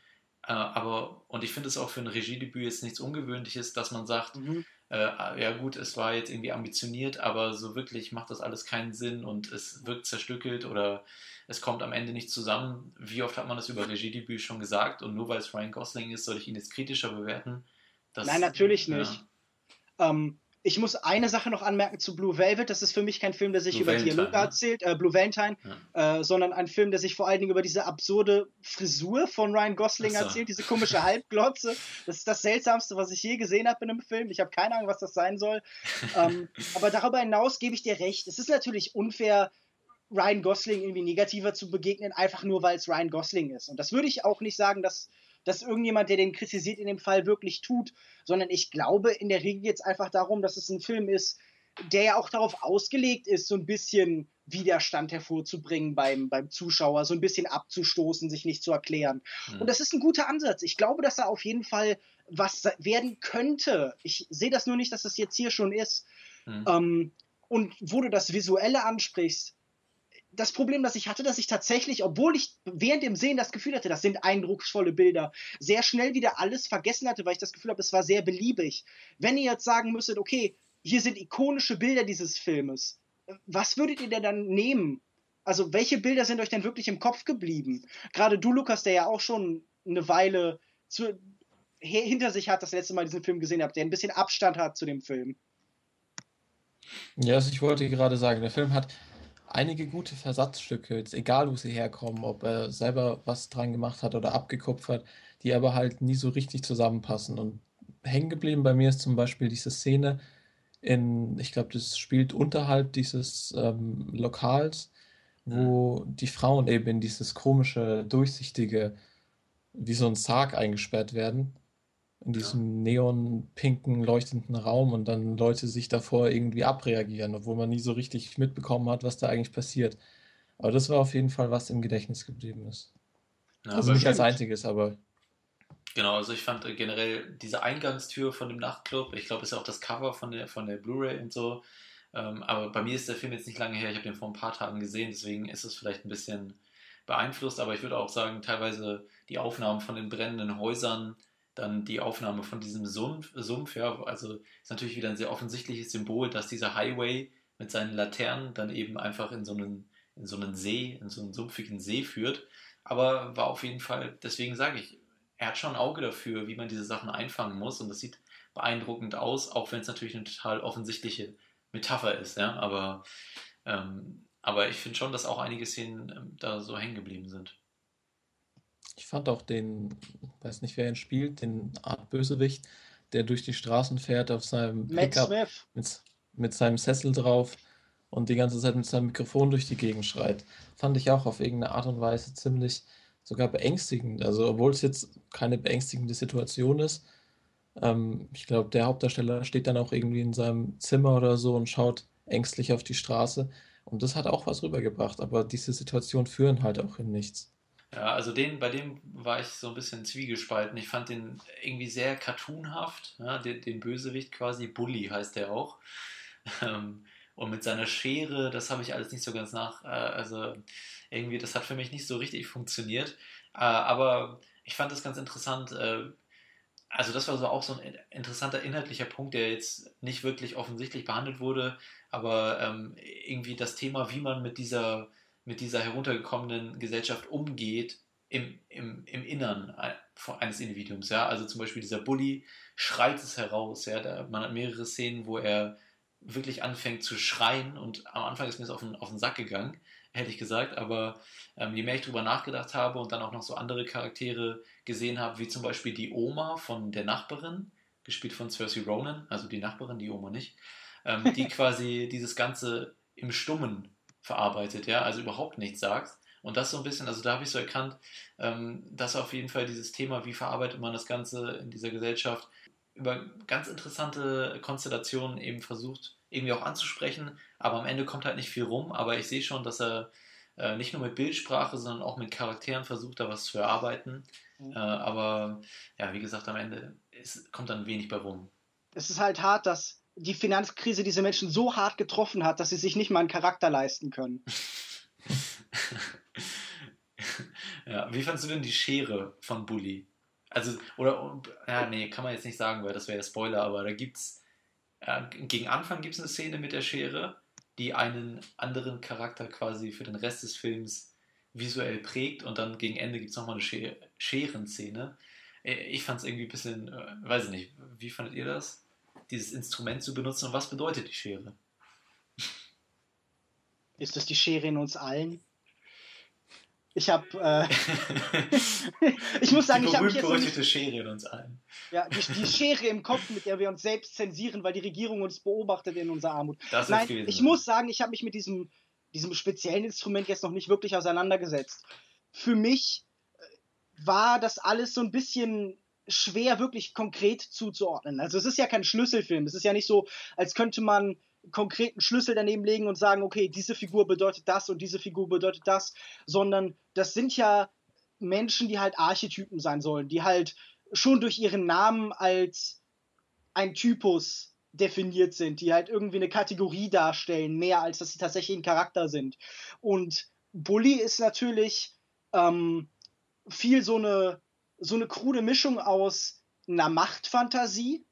Äh, aber, und ich finde es auch für ein Regiedebüt jetzt nichts Ungewöhnliches, dass man sagt, mhm. Äh, ja gut, es war jetzt irgendwie ambitioniert, aber so wirklich macht das alles keinen Sinn und es wirkt zerstückelt oder es kommt am Ende nicht zusammen. Wie oft hat man das über Regiedebüt schon gesagt? Und nur weil es Ryan Gosling ist, soll ich ihn jetzt kritischer bewerten? Das, Nein, natürlich nicht. Ja. Ähm, ich muss eine Sache noch anmerken zu Blue Velvet. Das ist für mich kein Film, der sich Blue über Valentine, Dialoge ne? erzählt, äh, Blue Valentine, ja. äh, sondern ein Film, der sich vor allen Dingen über diese absurde Frisur von Ryan Gosling so. erzählt, diese komische Halbglotze. Das ist das Seltsamste, was ich je gesehen habe in einem Film. Ich habe keine Ahnung, was das sein soll. ähm, aber darüber hinaus gebe ich dir recht. Es ist natürlich unfair, Ryan Gosling irgendwie negativer zu begegnen, einfach nur weil es Ryan Gosling ist. Und das würde ich auch nicht sagen, dass, dass irgendjemand, der den kritisiert, in dem Fall wirklich tut, sondern ich glaube, in der Regel geht es einfach darum, dass es ein Film ist, der ja auch darauf ausgelegt ist, so ein bisschen Widerstand hervorzubringen beim, beim Zuschauer, so ein bisschen abzustoßen, sich nicht zu erklären. Mhm. Und das ist ein guter Ansatz. Ich glaube, dass da auf jeden Fall was werden könnte. Ich sehe das nur nicht, dass es jetzt hier schon ist. Mhm. Ähm, und wo du das Visuelle ansprichst, das Problem, das ich hatte, dass ich tatsächlich, obwohl ich während dem Sehen das Gefühl hatte, das sind eindrucksvolle Bilder, sehr schnell wieder alles vergessen hatte, weil ich das Gefühl habe, es war sehr beliebig. Wenn ihr jetzt sagen müsstet, okay, hier sind ikonische Bilder dieses Filmes, was würdet ihr denn dann nehmen? Also, welche Bilder sind euch denn wirklich im Kopf geblieben? Gerade du, Lukas, der ja auch schon eine Weile zu, hinter sich hat, das letzte Mal diesen Film gesehen habt, der ein bisschen Abstand hat zu dem Film. Ja, also ich wollte gerade sagen, der Film hat einige gute Versatzstücke, egal wo sie herkommen, ob er selber was dran gemacht hat oder abgekupfert, die aber halt nie so richtig zusammenpassen. Und hängen geblieben bei mir ist zum Beispiel diese Szene in, ich glaube, das spielt unterhalb dieses ähm, Lokals, wo mhm. die Frauen eben in dieses komische, durchsichtige, wie so ein Sarg eingesperrt werden in diesem neonpinken, leuchtenden Raum und dann Leute sich davor irgendwie abreagieren, obwohl man nie so richtig mitbekommen hat, was da eigentlich passiert. Aber das war auf jeden Fall, was im Gedächtnis geblieben ist. Ja, also nicht als einziges, aber. Genau, also ich fand generell diese Eingangstür von dem Nachtclub, ich glaube, ist ja auch das Cover von der, von der Blu-ray und so. Ähm, aber bei mir ist der Film jetzt nicht lange her, ich habe den vor ein paar Tagen gesehen, deswegen ist es vielleicht ein bisschen beeinflusst, aber ich würde auch sagen, teilweise die Aufnahmen von den brennenden Häusern, dann die Aufnahme von diesem Sumpf, Sumpf ja, also ist natürlich wieder ein sehr offensichtliches Symbol, dass dieser Highway mit seinen Laternen dann eben einfach in so einen, in so einen See, in so einen sumpfigen See führt. Aber war auf jeden Fall, deswegen sage ich, er hat schon ein Auge dafür, wie man diese Sachen einfangen muss und das sieht beeindruckend aus, auch wenn es natürlich eine total offensichtliche Metapher ist, ja, aber, ähm, aber ich finde schon, dass auch einige Szenen ähm, da so hängen geblieben sind. Ich fand auch den, weiß nicht wer ihn spielt, den Art Bösewicht, der durch die Straßen fährt auf seinem Matt Pickup Smith. Mit, mit seinem Sessel drauf und die ganze Zeit mit seinem Mikrofon durch die Gegend schreit. Fand ich auch auf irgendeine Art und Weise ziemlich sogar beängstigend. Also obwohl es jetzt keine beängstigende Situation ist. Ähm, ich glaube, der Hauptdarsteller steht dann auch irgendwie in seinem Zimmer oder so und schaut ängstlich auf die Straße. Und das hat auch was rübergebracht, aber diese Situationen führen halt auch in nichts. Ja, also den, bei dem war ich so ein bisschen zwiegespalten. Ich fand den irgendwie sehr cartoonhaft, ja, den, den Bösewicht quasi, Bully heißt der auch. Ähm, und mit seiner Schere, das habe ich alles nicht so ganz nach, äh, also irgendwie, das hat für mich nicht so richtig funktioniert. Äh, aber ich fand das ganz interessant. Äh, also das war so auch so ein interessanter inhaltlicher Punkt, der jetzt nicht wirklich offensichtlich behandelt wurde, aber ähm, irgendwie das Thema, wie man mit dieser mit dieser heruntergekommenen Gesellschaft umgeht im, im, im Innern eines Individuums. Ja? Also zum Beispiel dieser Bully schreit es heraus. Ja? Da, man hat mehrere Szenen, wo er wirklich anfängt zu schreien und am Anfang ist mir das auf den, auf den Sack gegangen, hätte ich gesagt, aber ähm, je mehr ich darüber nachgedacht habe und dann auch noch so andere Charaktere gesehen habe, wie zum Beispiel die Oma von der Nachbarin, gespielt von Cersei Ronan, also die Nachbarin, die Oma nicht, ähm, die quasi dieses Ganze im Stummen verarbeitet, ja, also überhaupt nichts sagt Und das so ein bisschen, also da habe ich so erkannt, ähm, dass auf jeden Fall dieses Thema, wie verarbeitet man das Ganze in dieser Gesellschaft, über ganz interessante Konstellationen eben versucht, irgendwie auch anzusprechen. Aber am Ende kommt halt nicht viel rum. Aber ich sehe schon, dass er äh, nicht nur mit Bildsprache, sondern auch mit Charakteren versucht, da was zu erarbeiten. Mhm. Äh, aber ja, wie gesagt, am Ende ist, kommt dann wenig bei rum. Es ist halt hart, dass die Finanzkrise diese Menschen so hart getroffen hat, dass sie sich nicht mal einen Charakter leisten können. ja, wie fandest du denn die Schere von Bully? Also, oder, ja, nee, kann man jetzt nicht sagen, weil das wäre ja Spoiler, aber da gibt's, äh, gegen Anfang gibt es eine Szene mit der Schere, die einen anderen Charakter quasi für den Rest des Films visuell prägt und dann gegen Ende gibt es nochmal eine Scherenszene. Äh, ich fand es irgendwie ein bisschen, äh, weiß ich nicht, wie fandet ihr das? Dieses Instrument zu benutzen und was bedeutet die Schere? Ist das die Schere in uns allen? Ich habe, äh, ich muss sagen, die ich habe mich jetzt nicht, Schere in uns allen. Ja, die, die, Schere im Kopf, mit der wir uns selbst zensieren, weil die Regierung uns beobachtet in unserer Armut. Das Nein, gewesen, ich muss sagen, ich habe mich mit diesem, diesem speziellen Instrument jetzt noch nicht wirklich auseinandergesetzt. Für mich äh, war das alles so ein bisschen schwer wirklich konkret zuzuordnen. Also es ist ja kein Schlüsselfilm. Es ist ja nicht so, als könnte man konkreten Schlüssel daneben legen und sagen, okay, diese Figur bedeutet das und diese Figur bedeutet das, sondern das sind ja Menschen, die halt Archetypen sein sollen, die halt schon durch ihren Namen als ein Typus definiert sind, die halt irgendwie eine Kategorie darstellen, mehr als dass sie tatsächlich ein Charakter sind. Und Bully ist natürlich ähm, viel so eine, so eine krude Mischung aus einer Machtfantasie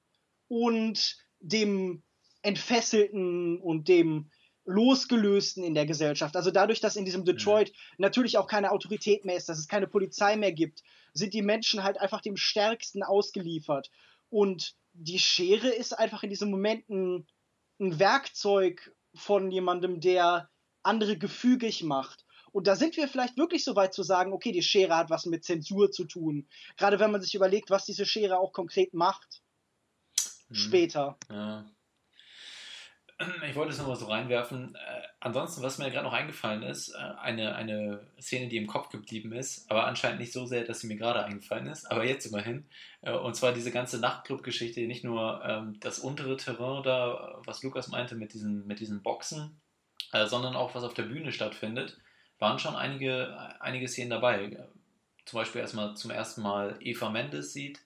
und dem Entfesselten und dem Losgelösten in der Gesellschaft. Also dadurch, dass in diesem mhm. Detroit mhm. natürlich auch keine Autorität mehr ist, dass es keine Polizei mehr gibt, sind die Menschen halt einfach dem Stärksten ausgeliefert. Und die Schere ist einfach in diesem Moment ein, ein Werkzeug von jemandem, der andere gefügig macht. Und da sind wir vielleicht wirklich so weit zu sagen, okay, die Schere hat was mit Zensur zu tun. Gerade wenn man sich überlegt, was diese Schere auch konkret macht. Mhm. Später. Ja. Ich wollte es nochmal so reinwerfen. Äh, ansonsten, was mir gerade noch eingefallen ist, äh, eine, eine Szene, die im Kopf geblieben ist, aber anscheinend nicht so sehr, dass sie mir gerade eingefallen ist, aber jetzt immerhin. Äh, und zwar diese ganze Nachtclub-Geschichte, nicht nur ähm, das untere Terrain da, was Lukas meinte mit diesen, mit diesen Boxen, äh, sondern auch was auf der Bühne stattfindet, waren schon einige, einige Szenen dabei. Zum Beispiel erstmal zum ersten Mal Eva Mendes sieht,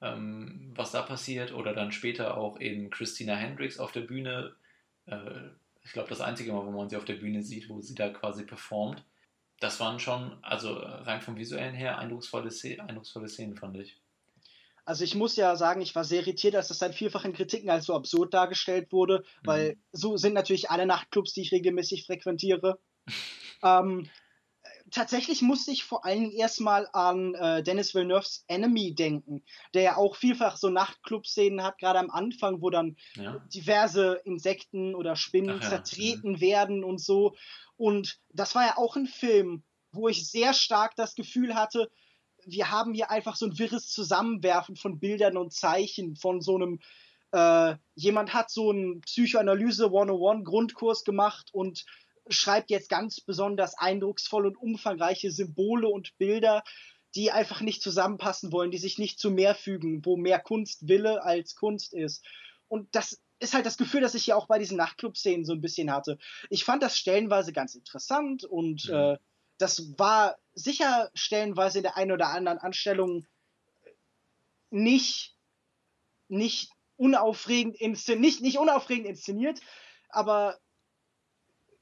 ähm, was da passiert, oder dann später auch eben Christina Hendricks auf der Bühne äh, ich glaube, das einzige Mal, wo man sie auf der Bühne sieht, wo sie da quasi performt. Das waren schon, also rein vom Visuellen her, eindrucksvolle, Szenen, eindrucksvolle Szenen, fand ich. Also ich muss ja sagen, ich war sehr irritiert, dass das seit vielfachen Kritiken als so absurd dargestellt wurde, weil mhm. so sind natürlich alle Nachtclubs, die ich regelmäßig frequentiere. Ähm, tatsächlich musste ich vor allem erstmal an äh, Dennis Villeneuves Enemy denken, der ja auch vielfach so Nachtclub-Szenen hat, gerade am Anfang, wo dann ja. diverse Insekten oder Spinnen Ach, zertreten ja. werden und so. Und das war ja auch ein Film, wo ich sehr stark das Gefühl hatte, wir haben hier einfach so ein wirres Zusammenwerfen von Bildern und Zeichen, von so einem äh, jemand hat so einen Psychoanalyse 101 Grundkurs gemacht und schreibt jetzt ganz besonders eindrucksvolle und umfangreiche Symbole und Bilder, die einfach nicht zusammenpassen wollen, die sich nicht zu mehr fügen, wo mehr Kunstwille als Kunst ist. Und das ist halt das Gefühl, das ich ja auch bei diesen Nachtclub-Szenen so ein bisschen hatte. Ich fand das stellenweise ganz interessant und mhm. äh, das war sicher stellenweise in der einen oder anderen Anstellung nicht, nicht unaufregend inszeniert, nicht, nicht unaufregend inszeniert, aber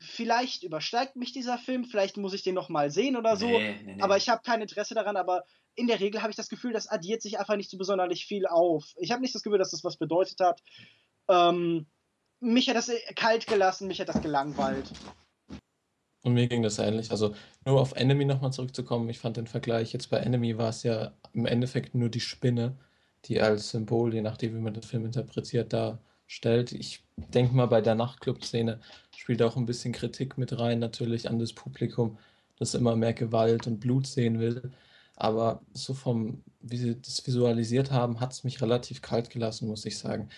vielleicht übersteigt mich dieser Film, vielleicht muss ich den noch mal sehen oder so, nee, nee, nee. aber ich habe kein Interesse daran, aber in der Regel habe ich das Gefühl, das addiert sich einfach nicht so besonders viel auf. Ich habe nicht das Gefühl, dass das was bedeutet hat. Ähm, mich hat das kalt gelassen, mich hat das gelangweilt. Und mir ging das ähnlich. Also nur auf Enemy nochmal zurückzukommen, ich fand den Vergleich jetzt bei Enemy war es ja im Endeffekt nur die Spinne, die als Symbol, je nachdem, wie man den Film interpretiert, da stellt. Ich denke mal, bei der Nachtclub-Szene spielt auch ein bisschen Kritik mit rein, natürlich an das Publikum, das immer mehr Gewalt und Blut sehen will. Aber so vom, wie sie das visualisiert haben, hat es mich relativ kalt gelassen, muss ich sagen.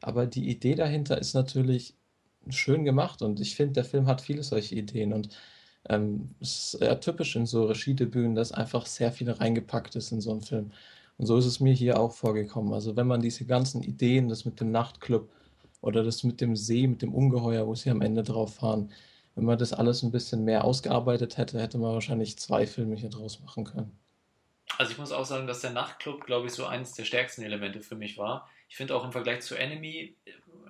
Aber die Idee dahinter ist natürlich schön gemacht und ich finde, der Film hat viele solche Ideen und Ähm, es ist eher typisch in so Regiedebüten, dass einfach sehr viel reingepackt ist in so einen Film. Und so ist es mir hier auch vorgekommen. Also wenn man diese ganzen Ideen, das mit dem Nachtclub oder das mit dem See, mit dem Ungeheuer, wo sie am Ende drauf fahren, wenn man das alles ein bisschen mehr ausgearbeitet hätte, hätte man wahrscheinlich zwei Filme hier draus machen können. Also ich muss auch sagen, dass der Nachtclub, glaube ich, so eines der stärksten Elemente für mich war. Ich finde auch im Vergleich zu Enemy,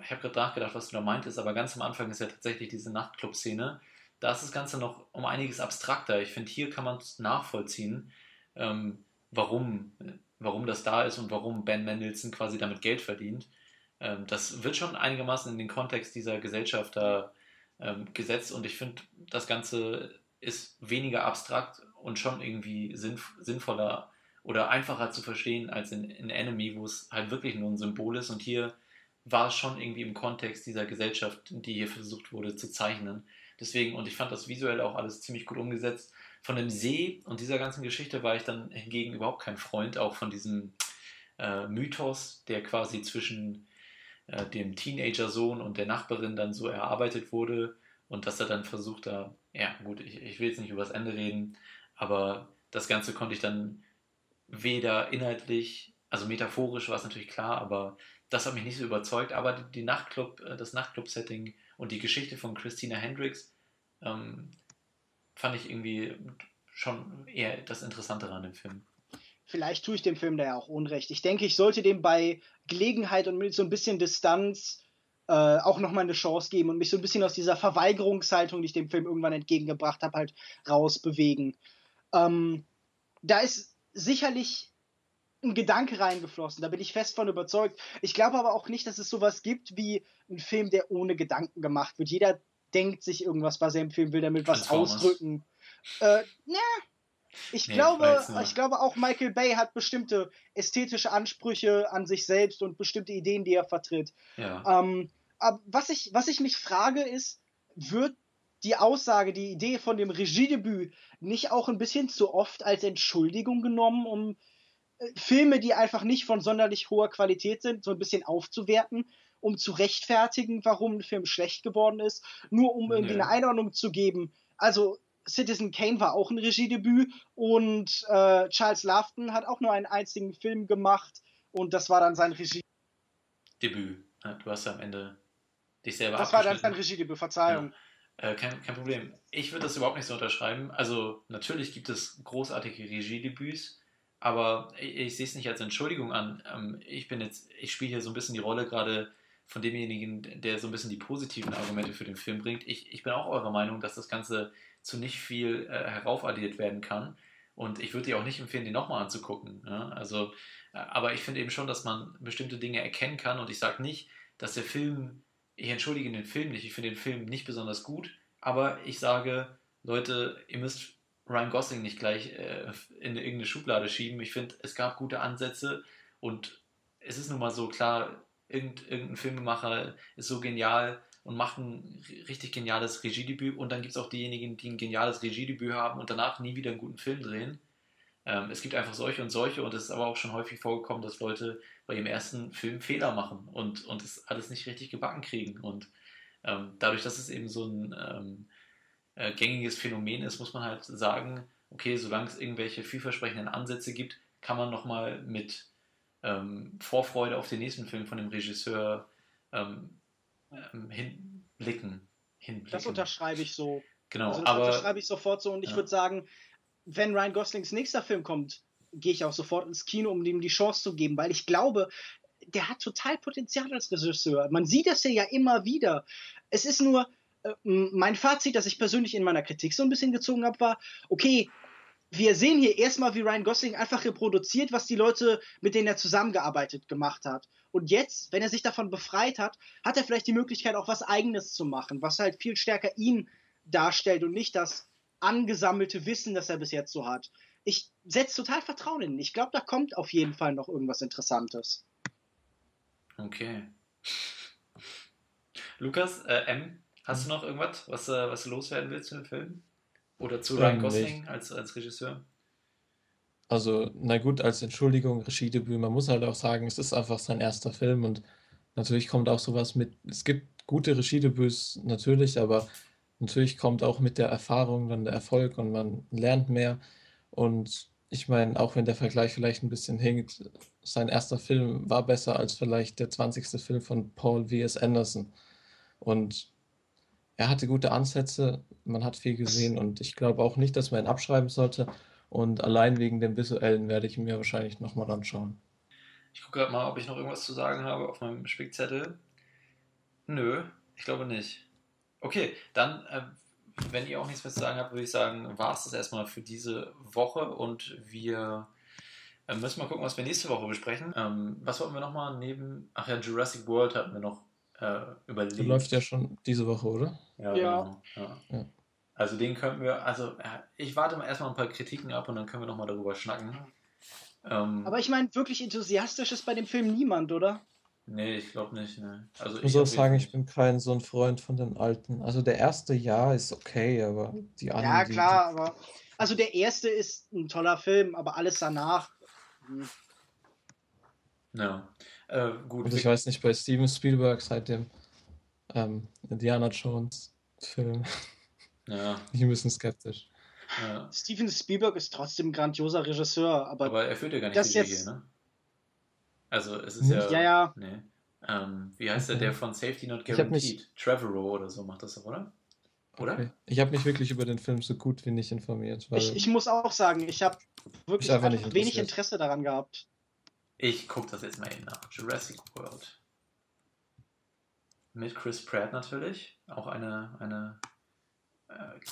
ich habe gerade nachgedacht, was du da meintest, aber ganz am Anfang ist ja tatsächlich diese Nachtclub-Szene. Da ist das Ganze noch um einiges abstrakter. Ich finde, hier kann man nachvollziehen, ähm, warum, warum das da ist und warum Ben Mendelssohn quasi damit Geld verdient. Ähm, das wird schon einigermaßen in den Kontext dieser Gesellschaft da ähm, gesetzt und ich finde, das Ganze ist weniger abstrakt und schon irgendwie sinnv sinnvoller oder einfacher zu verstehen als in, in Enemy, wo es halt wirklich nur ein Symbol ist und hier war es schon irgendwie im Kontext dieser Gesellschaft, die hier versucht wurde zu zeichnen. Deswegen, und ich fand das visuell auch alles ziemlich gut umgesetzt. Von dem See und dieser ganzen Geschichte war ich dann hingegen überhaupt kein Freund, auch von diesem äh, Mythos, der quasi zwischen äh, dem Teenager-Sohn und der Nachbarin dann so erarbeitet wurde und dass er dann versucht da, ja gut, ich, ich will jetzt nicht über das Ende reden, aber das Ganze konnte ich dann weder inhaltlich, also metaphorisch war es natürlich klar, aber das hat mich nicht so überzeugt, aber die Nachtclub, äh, das Nachtclub-Setting und die Geschichte von Christina Hendricks ähm, fand ich irgendwie schon eher das Interessantere an dem Film vielleicht tue ich dem Film da ja auch Unrecht. Ich denke, ich sollte dem bei Gelegenheit und mit so ein bisschen Distanz äh, auch nochmal eine Chance geben und mich so ein bisschen aus dieser Verweigerungshaltung, die ich dem Film irgendwann entgegengebracht habe, halt rausbewegen. Ähm, da ist sicherlich ein Gedanke reingeflossen, da bin ich fest von überzeugt. Ich glaube aber auch nicht, dass es sowas gibt wie ein Film, der ohne Gedanken gemacht wird. Jeder denkt sich irgendwas, was er im Film will, damit was ausdrücken. Äh, na, ich nee, glaube, ich glaube auch Michael Bay hat bestimmte ästhetische Ansprüche an sich selbst und bestimmte Ideen, die er vertritt. Ja. Ähm, aber was ich, was ich mich frage ist, wird die Aussage, die Idee von dem Regiedebüt nicht auch ein bisschen zu oft als Entschuldigung genommen, um äh, Filme, die einfach nicht von sonderlich hoher Qualität sind, so ein bisschen aufzuwerten, um zu rechtfertigen, warum ein Film schlecht geworden ist, nur um irgendwie nee. eine Einordnung zu geben. Also Citizen Kane war auch ein Regiedebüt und äh, Charles Laughton hat auch nur einen einzigen Film gemacht und das war dann sein Regie. Debüt. Du hast ja am Ende dich selber Das war dann sein Regiedebüt, Verzeihung. Ja. Äh, kein, kein Problem. Ich würde das überhaupt nicht so unterschreiben. Also, natürlich gibt es großartige Regiedebüts, aber ich, ich sehe es nicht als Entschuldigung an. Ähm, ich bin jetzt, ich spiele hier so ein bisschen die Rolle gerade von demjenigen, der so ein bisschen die positiven Argumente für den Film bringt. Ich, ich bin auch eurer Meinung, dass das Ganze zu nicht viel äh, heraufaddiert werden kann. Und ich würde dir auch nicht empfehlen, die nochmal anzugucken. Ja? Also, äh, aber ich finde eben schon, dass man bestimmte Dinge erkennen kann. Und ich sage nicht, dass der Film, ich entschuldige den Film nicht, ich finde den Film nicht besonders gut, aber ich sage, Leute, ihr müsst Ryan Gosling nicht gleich äh, in irgendeine Schublade schieben. Ich finde, es gab gute Ansätze und es ist nun mal so klar, irgendein Filmemacher ist so genial, und macht ein richtig geniales Regiedebüt. Und dann gibt es auch diejenigen, die ein geniales Regiedebüt haben und danach nie wieder einen guten Film drehen. Ähm, es gibt einfach solche und solche und es ist aber auch schon häufig vorgekommen, dass Leute bei ihrem ersten Film Fehler machen und, und es alles nicht richtig gebacken kriegen. Und ähm, dadurch, dass es eben so ein ähm, äh, gängiges Phänomen ist, muss man halt sagen, okay, solange es irgendwelche vielversprechenden Ansätze gibt, kann man nochmal mit ähm, Vorfreude auf den nächsten Film von dem Regisseur ähm, ähm, hinblicken, hinblicken. Das unterschreibe ich so. Genau, also das aber, unterschreibe ich sofort so und ich ja. würde sagen, wenn Ryan Goslings nächster Film kommt, gehe ich auch sofort ins Kino, um ihm die Chance zu geben, weil ich glaube, der hat total Potenzial als Regisseur. Man sieht das ja immer wieder. Es ist nur, äh, mein Fazit, das ich persönlich in meiner Kritik so ein bisschen gezogen habe, war, okay, wir sehen hier erstmal, wie Ryan Gosling einfach reproduziert, was die Leute, mit denen er zusammengearbeitet, gemacht hat. Und jetzt, wenn er sich davon befreit hat, hat er vielleicht die Möglichkeit, auch was Eigenes zu machen, was halt viel stärker ihn darstellt und nicht das angesammelte Wissen, das er bis jetzt so hat. Ich setze total Vertrauen in ihn. Ich glaube, da kommt auf jeden Fall noch irgendwas Interessantes. Okay. Lukas, äh, M, hast du noch irgendwas, was, äh, was du loswerden willst zu dem Film? Oder zu Ryan Gosling als, als Regisseur? Also, na gut, als Entschuldigung, Regiedebüt, man muss halt auch sagen, es ist einfach sein erster Film und natürlich kommt auch sowas mit, es gibt gute Regiedebüts natürlich, aber natürlich kommt auch mit der Erfahrung dann der Erfolg und man lernt mehr. Und ich meine, auch wenn der Vergleich vielleicht ein bisschen hinkt, sein erster Film war besser als vielleicht der 20. Film von Paul W.S. Anderson. Und er hatte gute Ansätze, man hat viel gesehen und ich glaube auch nicht, dass man ihn abschreiben sollte. Und allein wegen dem Visuellen werde ich mir wahrscheinlich nochmal anschauen. Ich gucke gerade mal, ob ich noch irgendwas zu sagen habe auf meinem Spickzettel. Nö, ich glaube nicht. Okay, dann, äh, wenn ihr auch nichts mehr zu sagen habt, würde ich sagen, war es das erstmal für diese Woche und wir äh, müssen mal gucken, was wir nächste Woche besprechen. Ähm, was wollten wir nochmal neben, ach ja, Jurassic World hatten wir noch äh, überlegt. Der läuft ja schon diese Woche, oder? Ja, ja. Genau. ja. ja. Also den könnten wir, also ich warte mal erstmal ein paar Kritiken ab und dann können wir nochmal darüber schnacken. Ähm, Aber ich meine, wirklich enthusiastisch ist bei dem Film niemand, oder? Nee, ich glaube nicht. Ne. Also ich muss auch sagen, ich bin kein so ein Freund von den alten. Also der erste ja ist okay, aber die anderen. Ja, klar, die... aber. Also der erste ist ein toller Film, aber alles danach. Hm. Ja. Äh, gut. Und ich weiß nicht, bei Steven Spielberg seit dem ähm, Indiana Jones Film. Ja. Ich ein bisschen skeptisch. Ja. Steven Spielberg ist trotzdem ein grandioser Regisseur, aber. Aber er führt ja gar nicht die jetzt... ne? Also es ist ja. Ja, ja. Nee. Ähm, wie heißt okay. der, der von Safety Not Guaranteed? Mich... Trevorrow oder so macht das doch, oder? Oder? Okay. Ich habe mich wirklich über den Film so gut wie nicht informiert. ich, ich muss auch sagen, ich habe wirklich ich einfach wenig Interesse daran gehabt. Ich gucke das jetzt mal eben nach. Jurassic World. Mit Chris Pratt natürlich. Auch eine. eine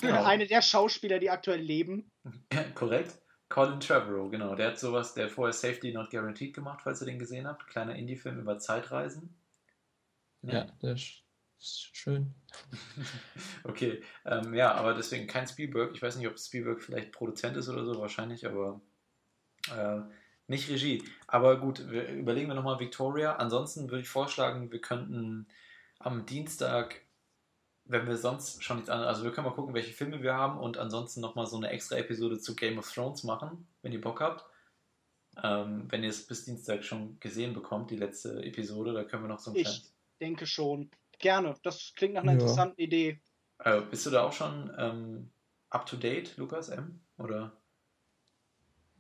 genau. Eine der Schauspieler, die aktuell leben. korrekt. Colin Trevorrow, genau. Der hat sowas, der vorher Safety Not Guaranteed gemacht, falls ihr den gesehen habt. Kleiner Indie-Film über Zeitreisen. Nee. Ja, der ist schön. okay, ähm, ja, aber deswegen kein Spielberg. Ich weiß nicht, ob Spielberg vielleicht Produzent ist oder so, wahrscheinlich, aber äh, nicht Regie. Aber gut, wir überlegen wir nochmal Victoria. Ansonsten würde ich vorschlagen, wir könnten am Dienstag, wenn wir sonst schon nichts anderes, also wir können mal gucken, welche Filme wir haben und ansonsten nochmal so eine extra Episode zu Game of Thrones machen, wenn ihr Bock habt. Ähm, wenn ihr es bis Dienstag schon gesehen bekommt, die letzte Episode, da können wir noch so ein Ich kleines... denke schon. Gerne. Das klingt nach einer ja. interessanten Idee. Also, bist du da auch schon ähm, up to date, Lukas M? Oder?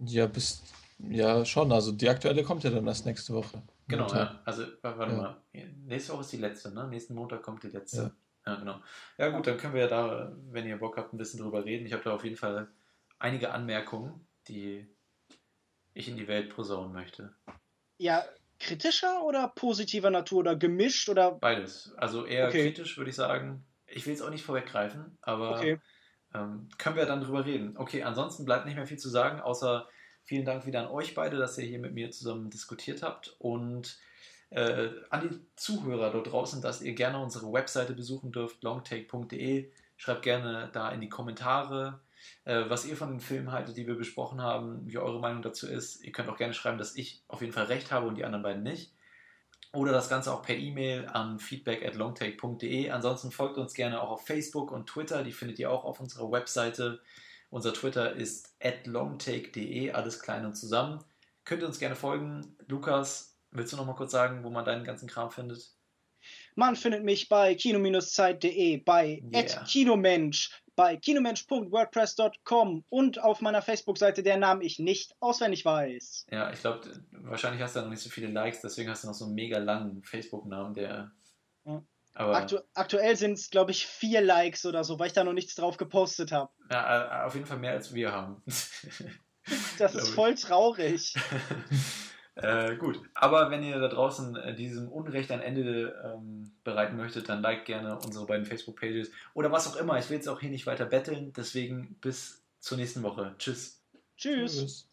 Ja, bis ja, schon. Also die aktuelle kommt ja dann erst nächste Woche. Genau, ja. Also, warte ja. mal. Nächste Woche ist die letzte, ne? Nächsten Montag kommt die letzte. Ja. genau. Ja, gut, dann können wir ja da, wenn ihr Bock habt, ein bisschen drüber reden. Ich habe da auf jeden Fall einige Anmerkungen, die ich in die Welt posaunen möchte. Ja, kritischer oder positiver Natur oder gemischt oder? Beides. Also eher okay. kritisch, würde ich sagen. Ich will es auch nicht vorweggreifen, aber okay. ähm, können wir dann drüber reden. Okay, ansonsten bleibt nicht mehr viel zu sagen, außer Vielen Dank wieder an euch beide, dass ihr hier mit mir zusammen diskutiert habt und äh, an die Zuhörer dort draußen, dass ihr gerne unsere Webseite besuchen dürft, longtake.de. Schreibt gerne da in die Kommentare, äh, was ihr von den Filmen haltet, die wir besprochen haben, wie eure Meinung dazu ist. Ihr könnt auch gerne schreiben, dass ich auf jeden Fall recht habe und die anderen beiden nicht. Oder das Ganze auch per E-Mail an feedback at longtake.de. Ansonsten folgt uns gerne auch auf Facebook und Twitter, die findet ihr auch auf unserer Webseite. Unser Twitter ist longtake.de, alles klein und zusammen. Könnt ihr uns gerne folgen. Lukas, willst du noch mal kurz sagen, wo man deinen ganzen Kram findet? Man findet mich bei kino-zeit.de, bei yeah. kinomensch, bei kinomensch.wordpress.com und auf meiner Facebook-Seite, der Namen ich nicht auswendig weiß. Ja, ich glaube, wahrscheinlich hast du da noch nicht so viele Likes, deswegen hast du noch so einen mega langen Facebook-Namen, der ja. Aktu aktuell sind es, glaube ich, vier Likes oder so, weil ich da noch nichts drauf gepostet habe. Ja, auf jeden Fall mehr als wir haben. das ist voll traurig. äh, gut, aber wenn ihr da draußen äh, diesem Unrecht ein Ende ähm, bereiten möchtet, dann liked gerne unsere beiden Facebook-Pages oder was auch immer. Ich will jetzt auch hier nicht weiter betteln, deswegen bis zur nächsten Woche. Tschüss. Tschüss. Tschüss.